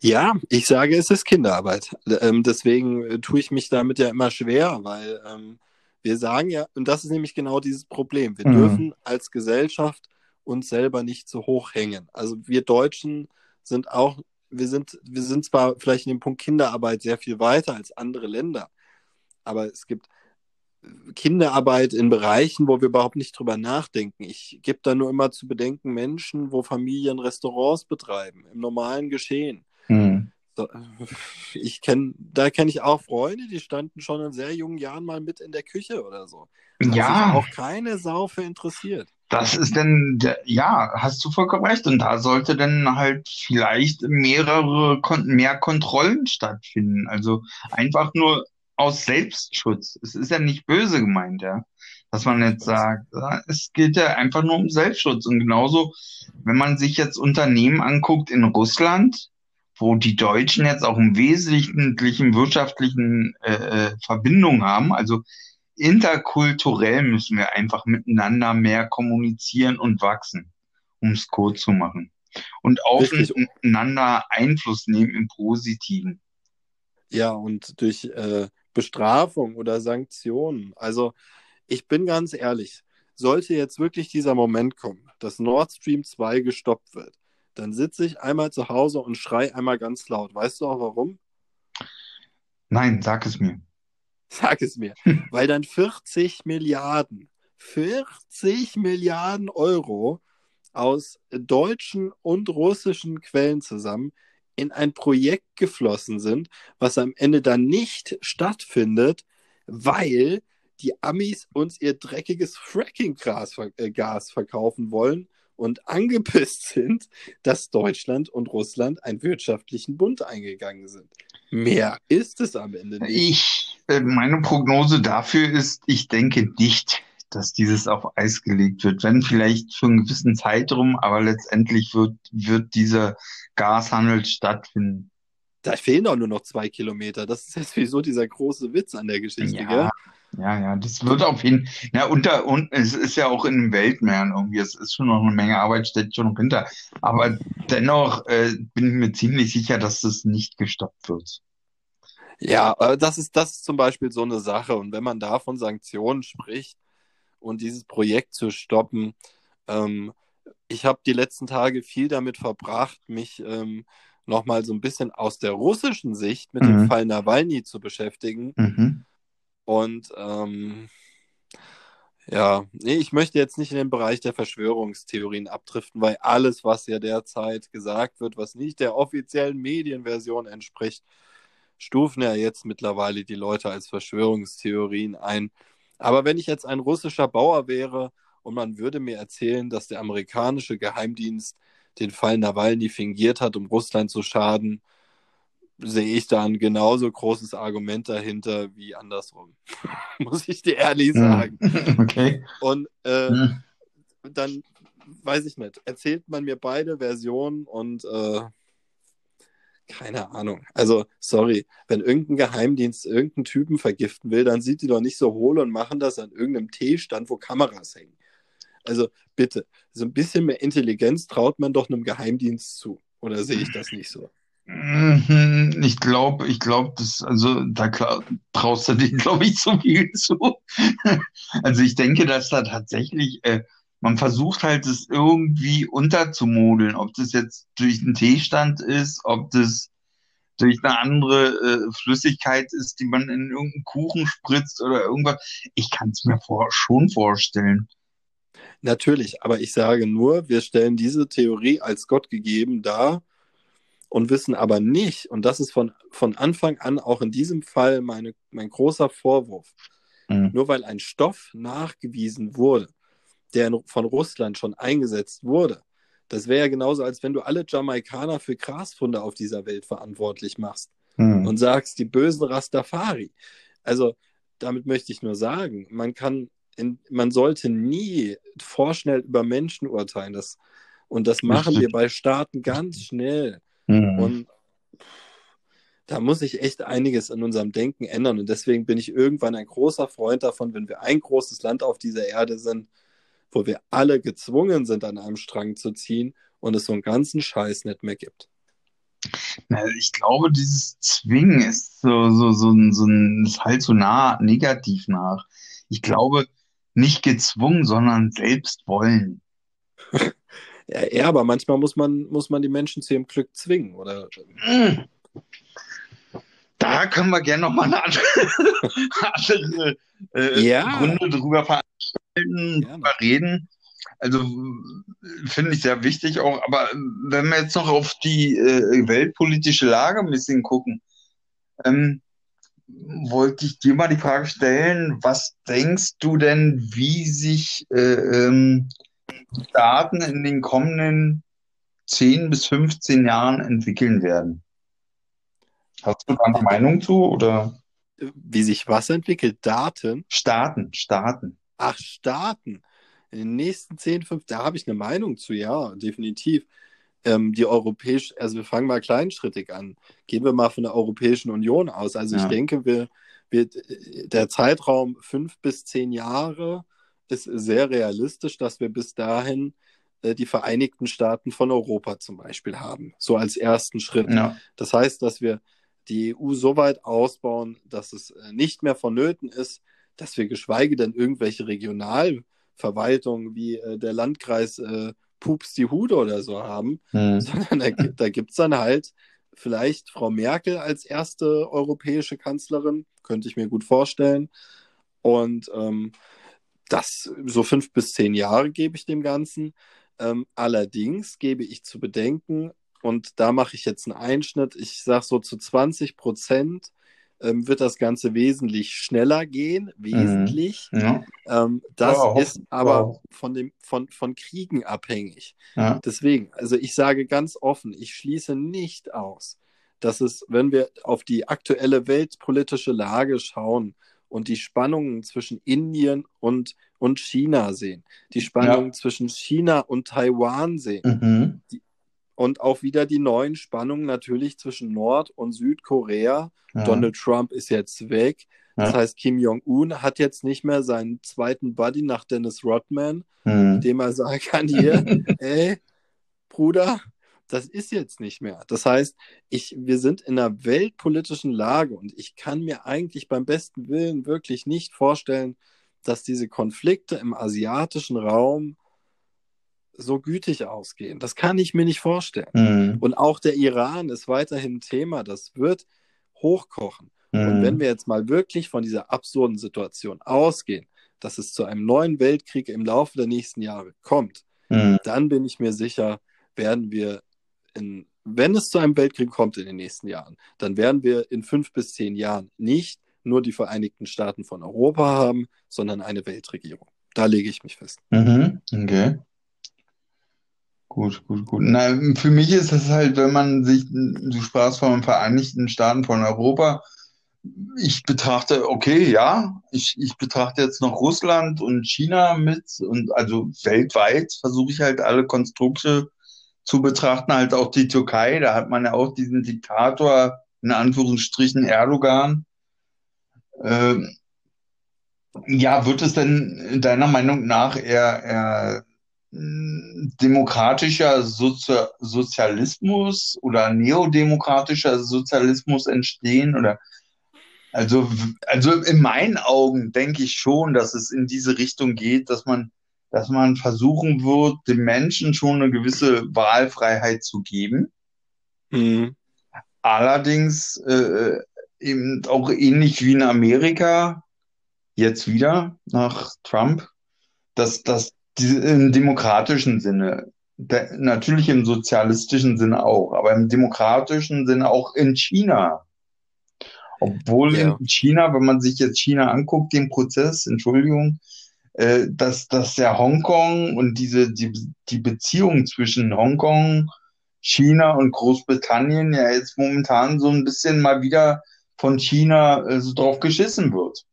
Ja, ich sage, es ist Kinderarbeit. Ähm, deswegen äh, tue ich mich damit ja immer schwer, weil ähm, wir sagen ja, und das ist nämlich genau dieses Problem, wir mhm. dürfen als Gesellschaft uns selber nicht so hoch hängen. Also wir Deutschen sind auch, wir sind, wir sind zwar vielleicht in dem Punkt Kinderarbeit sehr viel weiter als andere Länder, aber es gibt Kinderarbeit in Bereichen, wo wir überhaupt nicht drüber nachdenken. Ich gebe da nur immer zu bedenken Menschen, wo Familien Restaurants betreiben, im normalen Geschehen. Mhm. [LAUGHS] Ich kenne, da kenne ich auch Freunde, die standen schon in sehr jungen Jahren mal mit in der Küche oder so. Ja. auch keine Sau für interessiert. Das ist denn, ja, hast du vollkommen recht. Und da sollte dann halt vielleicht mehrere, mehr Kontrollen stattfinden. Also einfach nur aus Selbstschutz. Es ist ja nicht böse gemeint, ja. dass man jetzt sagt, es geht ja einfach nur um Selbstschutz. Und genauso, wenn man sich jetzt Unternehmen anguckt in Russland, wo die Deutschen jetzt auch im wesentlichen wirtschaftlichen äh, äh, Verbindungen haben, also interkulturell müssen wir einfach miteinander mehr kommunizieren und wachsen, um es kurz zu machen. Und aufeinander Einfluss nehmen im Positiven. Ja, und durch äh, Bestrafung oder Sanktionen. Also ich bin ganz ehrlich, sollte jetzt wirklich dieser Moment kommen, dass Nord Stream 2 gestoppt wird, dann sitze ich einmal zu Hause und schrei einmal ganz laut. Weißt du auch warum? Nein, sag es mir. [LAUGHS] Sag es mir. Weil dann 40 Milliarden, 40 Milliarden Euro aus deutschen und russischen Quellen zusammen in ein Projekt geflossen sind, was am Ende dann nicht stattfindet, weil die Amis uns ihr dreckiges Fracking-Gas äh, verkaufen wollen und angepisst sind, dass Deutschland und Russland einen wirtschaftlichen Bund eingegangen sind. Mehr ist es am Ende nicht. Ich, äh, meine Prognose dafür ist, ich denke nicht, dass dieses auf Eis gelegt wird. Wenn vielleicht für einen gewissen Zeitraum, aber letztendlich wird, wird dieser Gashandel stattfinden. Da fehlen doch nur noch zwei Kilometer. Das ist jetzt wieso dieser große Witz an der Geschichte, ja, gell? Ja, ja, das wird auf jeden Fall, ja, unter, und es ist ja auch in den Weltmeeren irgendwie, es ist schon noch eine Menge Arbeit, steckt schon noch hinter. Aber dennoch äh, bin ich mir ziemlich sicher, dass das nicht gestoppt wird. Ja, das ist, das ist zum Beispiel so eine Sache. Und wenn man da von Sanktionen spricht und dieses Projekt zu stoppen, ähm, ich habe die letzten Tage viel damit verbracht, mich ähm, nochmal so ein bisschen aus der russischen Sicht mit mhm. dem Fall Nawalny zu beschäftigen. Mhm. Und ähm, ja, nee, ich möchte jetzt nicht in den Bereich der Verschwörungstheorien abdriften, weil alles, was ja derzeit gesagt wird, was nicht der offiziellen Medienversion entspricht, stufen ja jetzt mittlerweile die Leute als Verschwörungstheorien ein. Aber wenn ich jetzt ein russischer Bauer wäre und man würde mir erzählen, dass der amerikanische Geheimdienst den Fall Nawalny fingiert hat, um Russland zu schaden, sehe ich da ein genauso großes Argument dahinter wie andersrum. [LAUGHS] Muss ich dir ehrlich sagen. [LAUGHS] Okay. Und äh, dann weiß ich nicht, erzählt man mir beide Versionen und äh, keine Ahnung. Also, sorry, wenn irgendein Geheimdienst irgendeinen Typen vergiften will, dann sind die doch nicht so hohl und machen das an irgendeinem Teestand, wo Kameras hängen. Also bitte, so ein bisschen mehr Intelligenz traut man doch einem Geheimdienst zu. Oder sehe ich das nicht so? Mhm, ich glaube, ich glaube, das, also da traust du dir, [LAUGHS] glaube ich, zu viel zu. Also ich denke, dass da tatsächlich, äh, man versucht halt, es irgendwie unterzumodeln, ob das jetzt durch einen Teestand ist, ob das durch eine andere äh, Flüssigkeit ist, die man in irgendeinen Kuchen spritzt oder irgendwas. Ich kann es mir vor, schon vorstellen. Natürlich, aber ich sage nur, wir stellen diese Theorie als Gott gegeben dar und wissen aber nicht, und das ist von, von Anfang an auch in diesem Fall meine, mein großer Vorwurf, mhm. nur weil ein Stoff nachgewiesen wurde, der in, von Russland schon eingesetzt wurde, das wäre ja genauso, als wenn du alle Jamaikaner für Grasfunde auf dieser Welt verantwortlich machst mhm. und sagst, die bösen Rastafari. Also damit möchte ich nur sagen, man kann, in, man sollte nie vorschnell über Menschen urteilen. Das, und das machen wir bei Staaten ganz schnell. Mhm. Und da muss sich echt einiges in unserem Denken ändern. Und deswegen bin ich irgendwann ein großer Freund davon, wenn wir ein großes Land auf dieser Erde sind, wo wir alle gezwungen sind, an einem Strang zu ziehen und es so einen ganzen Scheiß nicht mehr gibt. ich glaube, dieses Zwingen ist so, so, so, so ein, ist halt so nah, negativ nach. Ich glaube, nicht gezwungen, sondern selbst wollen. [LAUGHS] Ja, ja, aber manchmal muss man, muss man die Menschen zu ihrem Glück zwingen, oder? Hm. Da können wir gerne nochmal eine andere, [LAUGHS] andere äh, ja. Gründe drüber veranstalten, ja. drüber reden. Also finde ich sehr wichtig auch. Aber wenn wir jetzt noch auf die äh, weltpolitische Lage ein bisschen gucken, ähm, wollte ich dir mal die Frage stellen, was denkst du denn, wie sich äh, ähm, Daten in den kommenden 10 bis 15 Jahren entwickeln werden. Hast du da eine Meinung zu oder? Wie sich was entwickelt? Daten? Staaten, Staaten. Ach, Staaten. In den nächsten 10, 5, da habe ich eine Meinung zu, ja, definitiv. Ähm, die europäische, also wir fangen mal kleinschrittig an. Gehen wir mal von der Europäischen Union aus. Also ja. ich denke, wir, wir, der Zeitraum fünf bis zehn Jahre ist sehr realistisch, dass wir bis dahin äh, die Vereinigten Staaten von Europa zum Beispiel haben, so als ersten Schritt. Ja. Das heißt, dass wir die EU so weit ausbauen, dass es äh, nicht mehr vonnöten ist, dass wir geschweige denn irgendwelche Regionalverwaltungen wie äh, der Landkreis äh, Pups die Hude oder so haben, mhm. sondern da, da gibt es dann halt vielleicht Frau Merkel als erste europäische Kanzlerin, könnte ich mir gut vorstellen. Und ähm, das so fünf bis zehn Jahre gebe ich dem Ganzen. Ähm, allerdings gebe ich zu bedenken, und da mache ich jetzt einen Einschnitt, ich sage so zu 20 Prozent ähm, wird das Ganze wesentlich schneller gehen, mhm. wesentlich. Mhm. Ja. Ähm, das wow. ist aber wow. von, dem, von, von Kriegen abhängig. Ja. Deswegen, also ich sage ganz offen, ich schließe nicht aus, dass es, wenn wir auf die aktuelle weltpolitische Lage schauen und die Spannungen zwischen Indien und, und China sehen, die Spannungen ja. zwischen China und Taiwan sehen, mhm. die, und auch wieder die neuen Spannungen natürlich zwischen Nord- und Südkorea. Ja. Donald Trump ist jetzt weg. Ja. Das heißt, Kim Jong-un hat jetzt nicht mehr seinen zweiten Buddy nach Dennis Rodman, mhm. dem er sagen kann, hier, [LAUGHS] ey, Bruder, das ist jetzt nicht mehr. Das heißt, ich, wir sind in einer weltpolitischen Lage und ich kann mir eigentlich beim besten Willen wirklich nicht vorstellen, dass diese Konflikte im asiatischen Raum so gütig ausgehen. Das kann ich mir nicht vorstellen. Mhm. Und auch der Iran ist weiterhin ein Thema. Das wird hochkochen. Mhm. Und wenn wir jetzt mal wirklich von dieser absurden Situation ausgehen, dass es zu einem neuen Weltkrieg im Laufe der nächsten Jahre kommt, mhm. dann bin ich mir sicher, werden wir in, wenn es zu einem Weltkrieg kommt in den nächsten Jahren, dann werden wir in fünf bis zehn Jahren nicht nur die Vereinigten Staaten von Europa haben, sondern eine Weltregierung. Da lege ich mich fest. Mhm. Okay. Gut, gut, gut. Na, für mich ist es halt, wenn man sich, du sprachst von den Vereinigten Staaten von Europa, ich betrachte, okay, ja, ich, ich betrachte jetzt noch Russland und China mit und also weltweit versuche ich halt alle Konstrukte zu betrachten, halt auch die Türkei, da hat man ja auch diesen Diktator, in Anführungsstrichen Erdogan. Ähm, ja, wird es denn deiner Meinung nach eher, eher demokratischer Sozi Sozialismus oder neodemokratischer Sozialismus entstehen oder also, also in meinen Augen denke ich schon, dass es in diese Richtung geht, dass man, dass man versuchen wird, den Menschen schon eine gewisse Wahlfreiheit zu geben. Mhm. Allerdings äh, eben auch ähnlich wie in Amerika, jetzt wieder nach Trump, dass, dass im demokratischen Sinne, der, natürlich im sozialistischen Sinne auch, aber im demokratischen Sinne auch in China. Obwohl ja. in China, wenn man sich jetzt China anguckt, den Prozess, Entschuldigung, äh, dass, dass der Hongkong und diese, die, die Beziehung zwischen Hongkong, China und Großbritannien ja jetzt momentan so ein bisschen mal wieder von China äh, so drauf geschissen wird.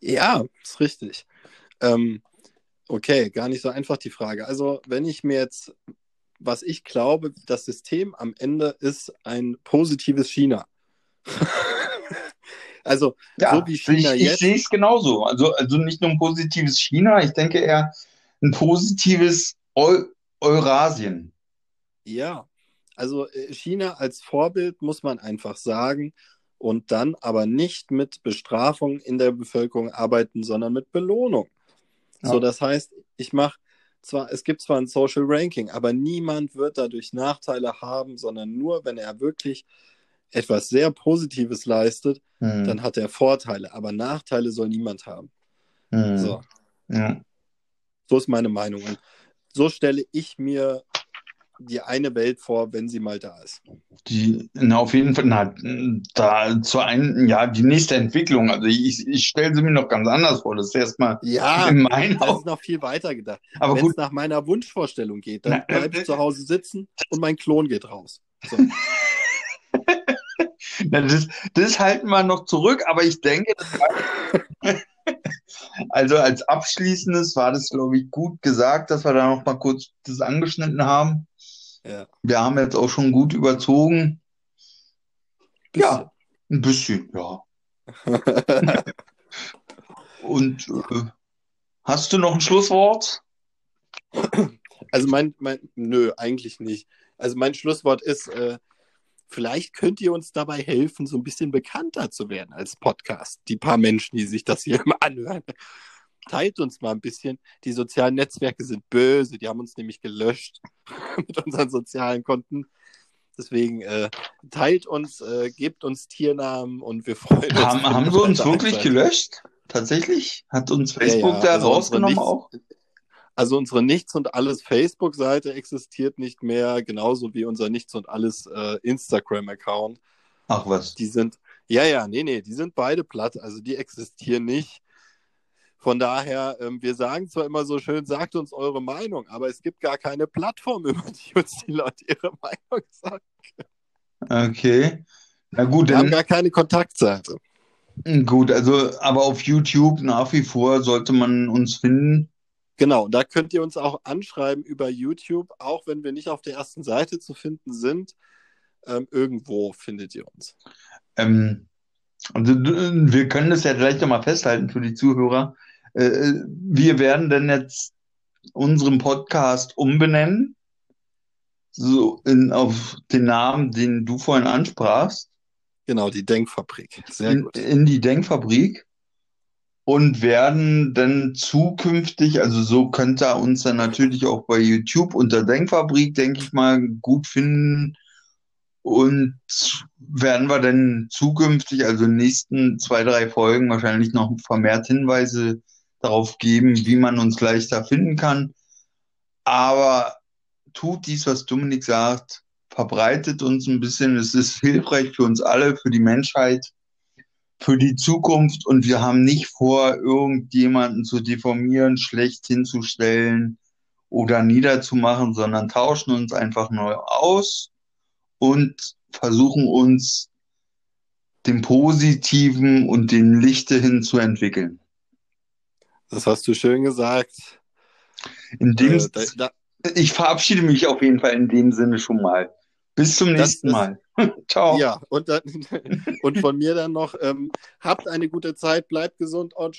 Ja, ist richtig. Ähm, Okay, gar nicht so einfach die Frage. Also, wenn ich mir jetzt, was ich glaube, das System am Ende ist ein positives China. [LAUGHS] also, ja, so wie China ich, jetzt. Ich sehe es genauso. Also, also nicht nur ein positives China, ich denke eher ein positives Eu Eurasien. Ja, also äh, China als Vorbild muss man einfach sagen und dann aber nicht mit Bestrafung in der Bevölkerung arbeiten, sondern mit Belohnung. Ja. So, das heißt, ich mache zwar, es gibt zwar ein Social Ranking, aber niemand wird dadurch Nachteile haben, sondern nur, wenn er wirklich etwas sehr Positives leistet, hm. dann hat er Vorteile, aber Nachteile soll niemand haben. Hm. So. Ja. so ist meine Meinung. Und so stelle ich mir die eine Welt vor, wenn sie mal da ist. Die, na, auf jeden Fall, na, da zu einem, ja, die nächste Entwicklung, also ich, ich stelle sie mir noch ganz anders vor. Das ist erstmal ja, [LAUGHS] in meinen das ist noch viel weiter gedacht. Aber wenn es nach meiner Wunschvorstellung geht, dann bleibe ich äh, zu Hause sitzen und mein Klon geht raus. So. [LAUGHS] na, das, das halten wir noch zurück, aber ich denke, [LAUGHS] Also als abschließendes war das, glaube ich, gut gesagt, dass wir da noch mal kurz das angeschnitten haben. Ja. Wir haben jetzt auch schon gut überzogen. Ja, ein bisschen, ja. [LAUGHS] Und äh, hast du noch ein Schlusswort? Also mein, mein, nö, eigentlich nicht. Also mein Schlusswort ist, äh, vielleicht könnt ihr uns dabei helfen, so ein bisschen bekannter zu werden als Podcast. Die paar Menschen, die sich das hier immer anhören. Teilt uns mal ein bisschen. Die sozialen Netzwerke sind böse, die haben uns nämlich gelöscht [LAUGHS] mit unseren sozialen Konten. Deswegen äh, teilt uns, äh, gebt uns Tiernamen und wir [LAUGHS] freuen uns. Haben, haben sie uns wirklich gelöscht? Tatsächlich? Hat uns Facebook Ja, ja, da also rausgenommen Nichts- auch? Also unsere Nichts und alles Facebook-Seite existiert nicht mehr, genauso wie unser Nichts und alles äh, Instagram-Account. Ach was. Die sind, ja, ja, nee, nee, die sind beide platt, also die existieren nicht. Von daher, ähm, wir sagen zwar immer so schön, sagt uns eure Meinung, aber es gibt gar keine Plattform, [LAUGHS] über die uns die Leute ihre Meinung sagen. Okay. Na gut, Wir haben dann, gar keine Kontaktseite. gut, also, aber auf YouTube nach wie vor sollte man uns finden. Genau, da könnt ihr uns auch anschreiben über YouTube, auch wenn wir nicht auf der ersten Seite zu finden sind. Ähm, irgendwo findet ihr uns. Ähm, also, wir können das ja gleich nochmal festhalten für die Zuhörer. Äh, wir werden dann jetzt unseren Podcast umbenennen. So in, auf den Namen, den du vorhin ansprachst. Genau, die Denkfabrik. Sehr in, gut. in die Denkfabrik und werden dann zukünftig, also so könnt ihr uns dann natürlich auch bei YouTube unter Denkfabrik, denke ich mal, gut finden. Und werden wir dann zukünftig, also in den nächsten zwei, drei Folgen wahrscheinlich noch vermehrt Hinweise darauf geben, wie man uns leichter finden kann. Aber tut dies, was Dominik sagt, verbreitet uns ein bisschen. Es ist hilfreich für uns alle, für die Menschheit, für die Zukunft. Und wir haben nicht vor, irgendjemanden zu deformieren, schlecht hinzustellen oder niederzumachen, sondern tauschen uns einfach neu aus und versuchen uns dem Positiven und dem Lichte hin zu entwickeln. Das hast du schön gesagt. In dem, Äh, da, da, ich verabschiede mich auf jeden Fall in dem Sinne schon mal. Bis zum nächsten ist- Mal. [LAUGHS] Ciao. ja, und, dann, [LAUGHS] und von mir dann noch, ähm, habt eine gute Zeit, bleibt gesund und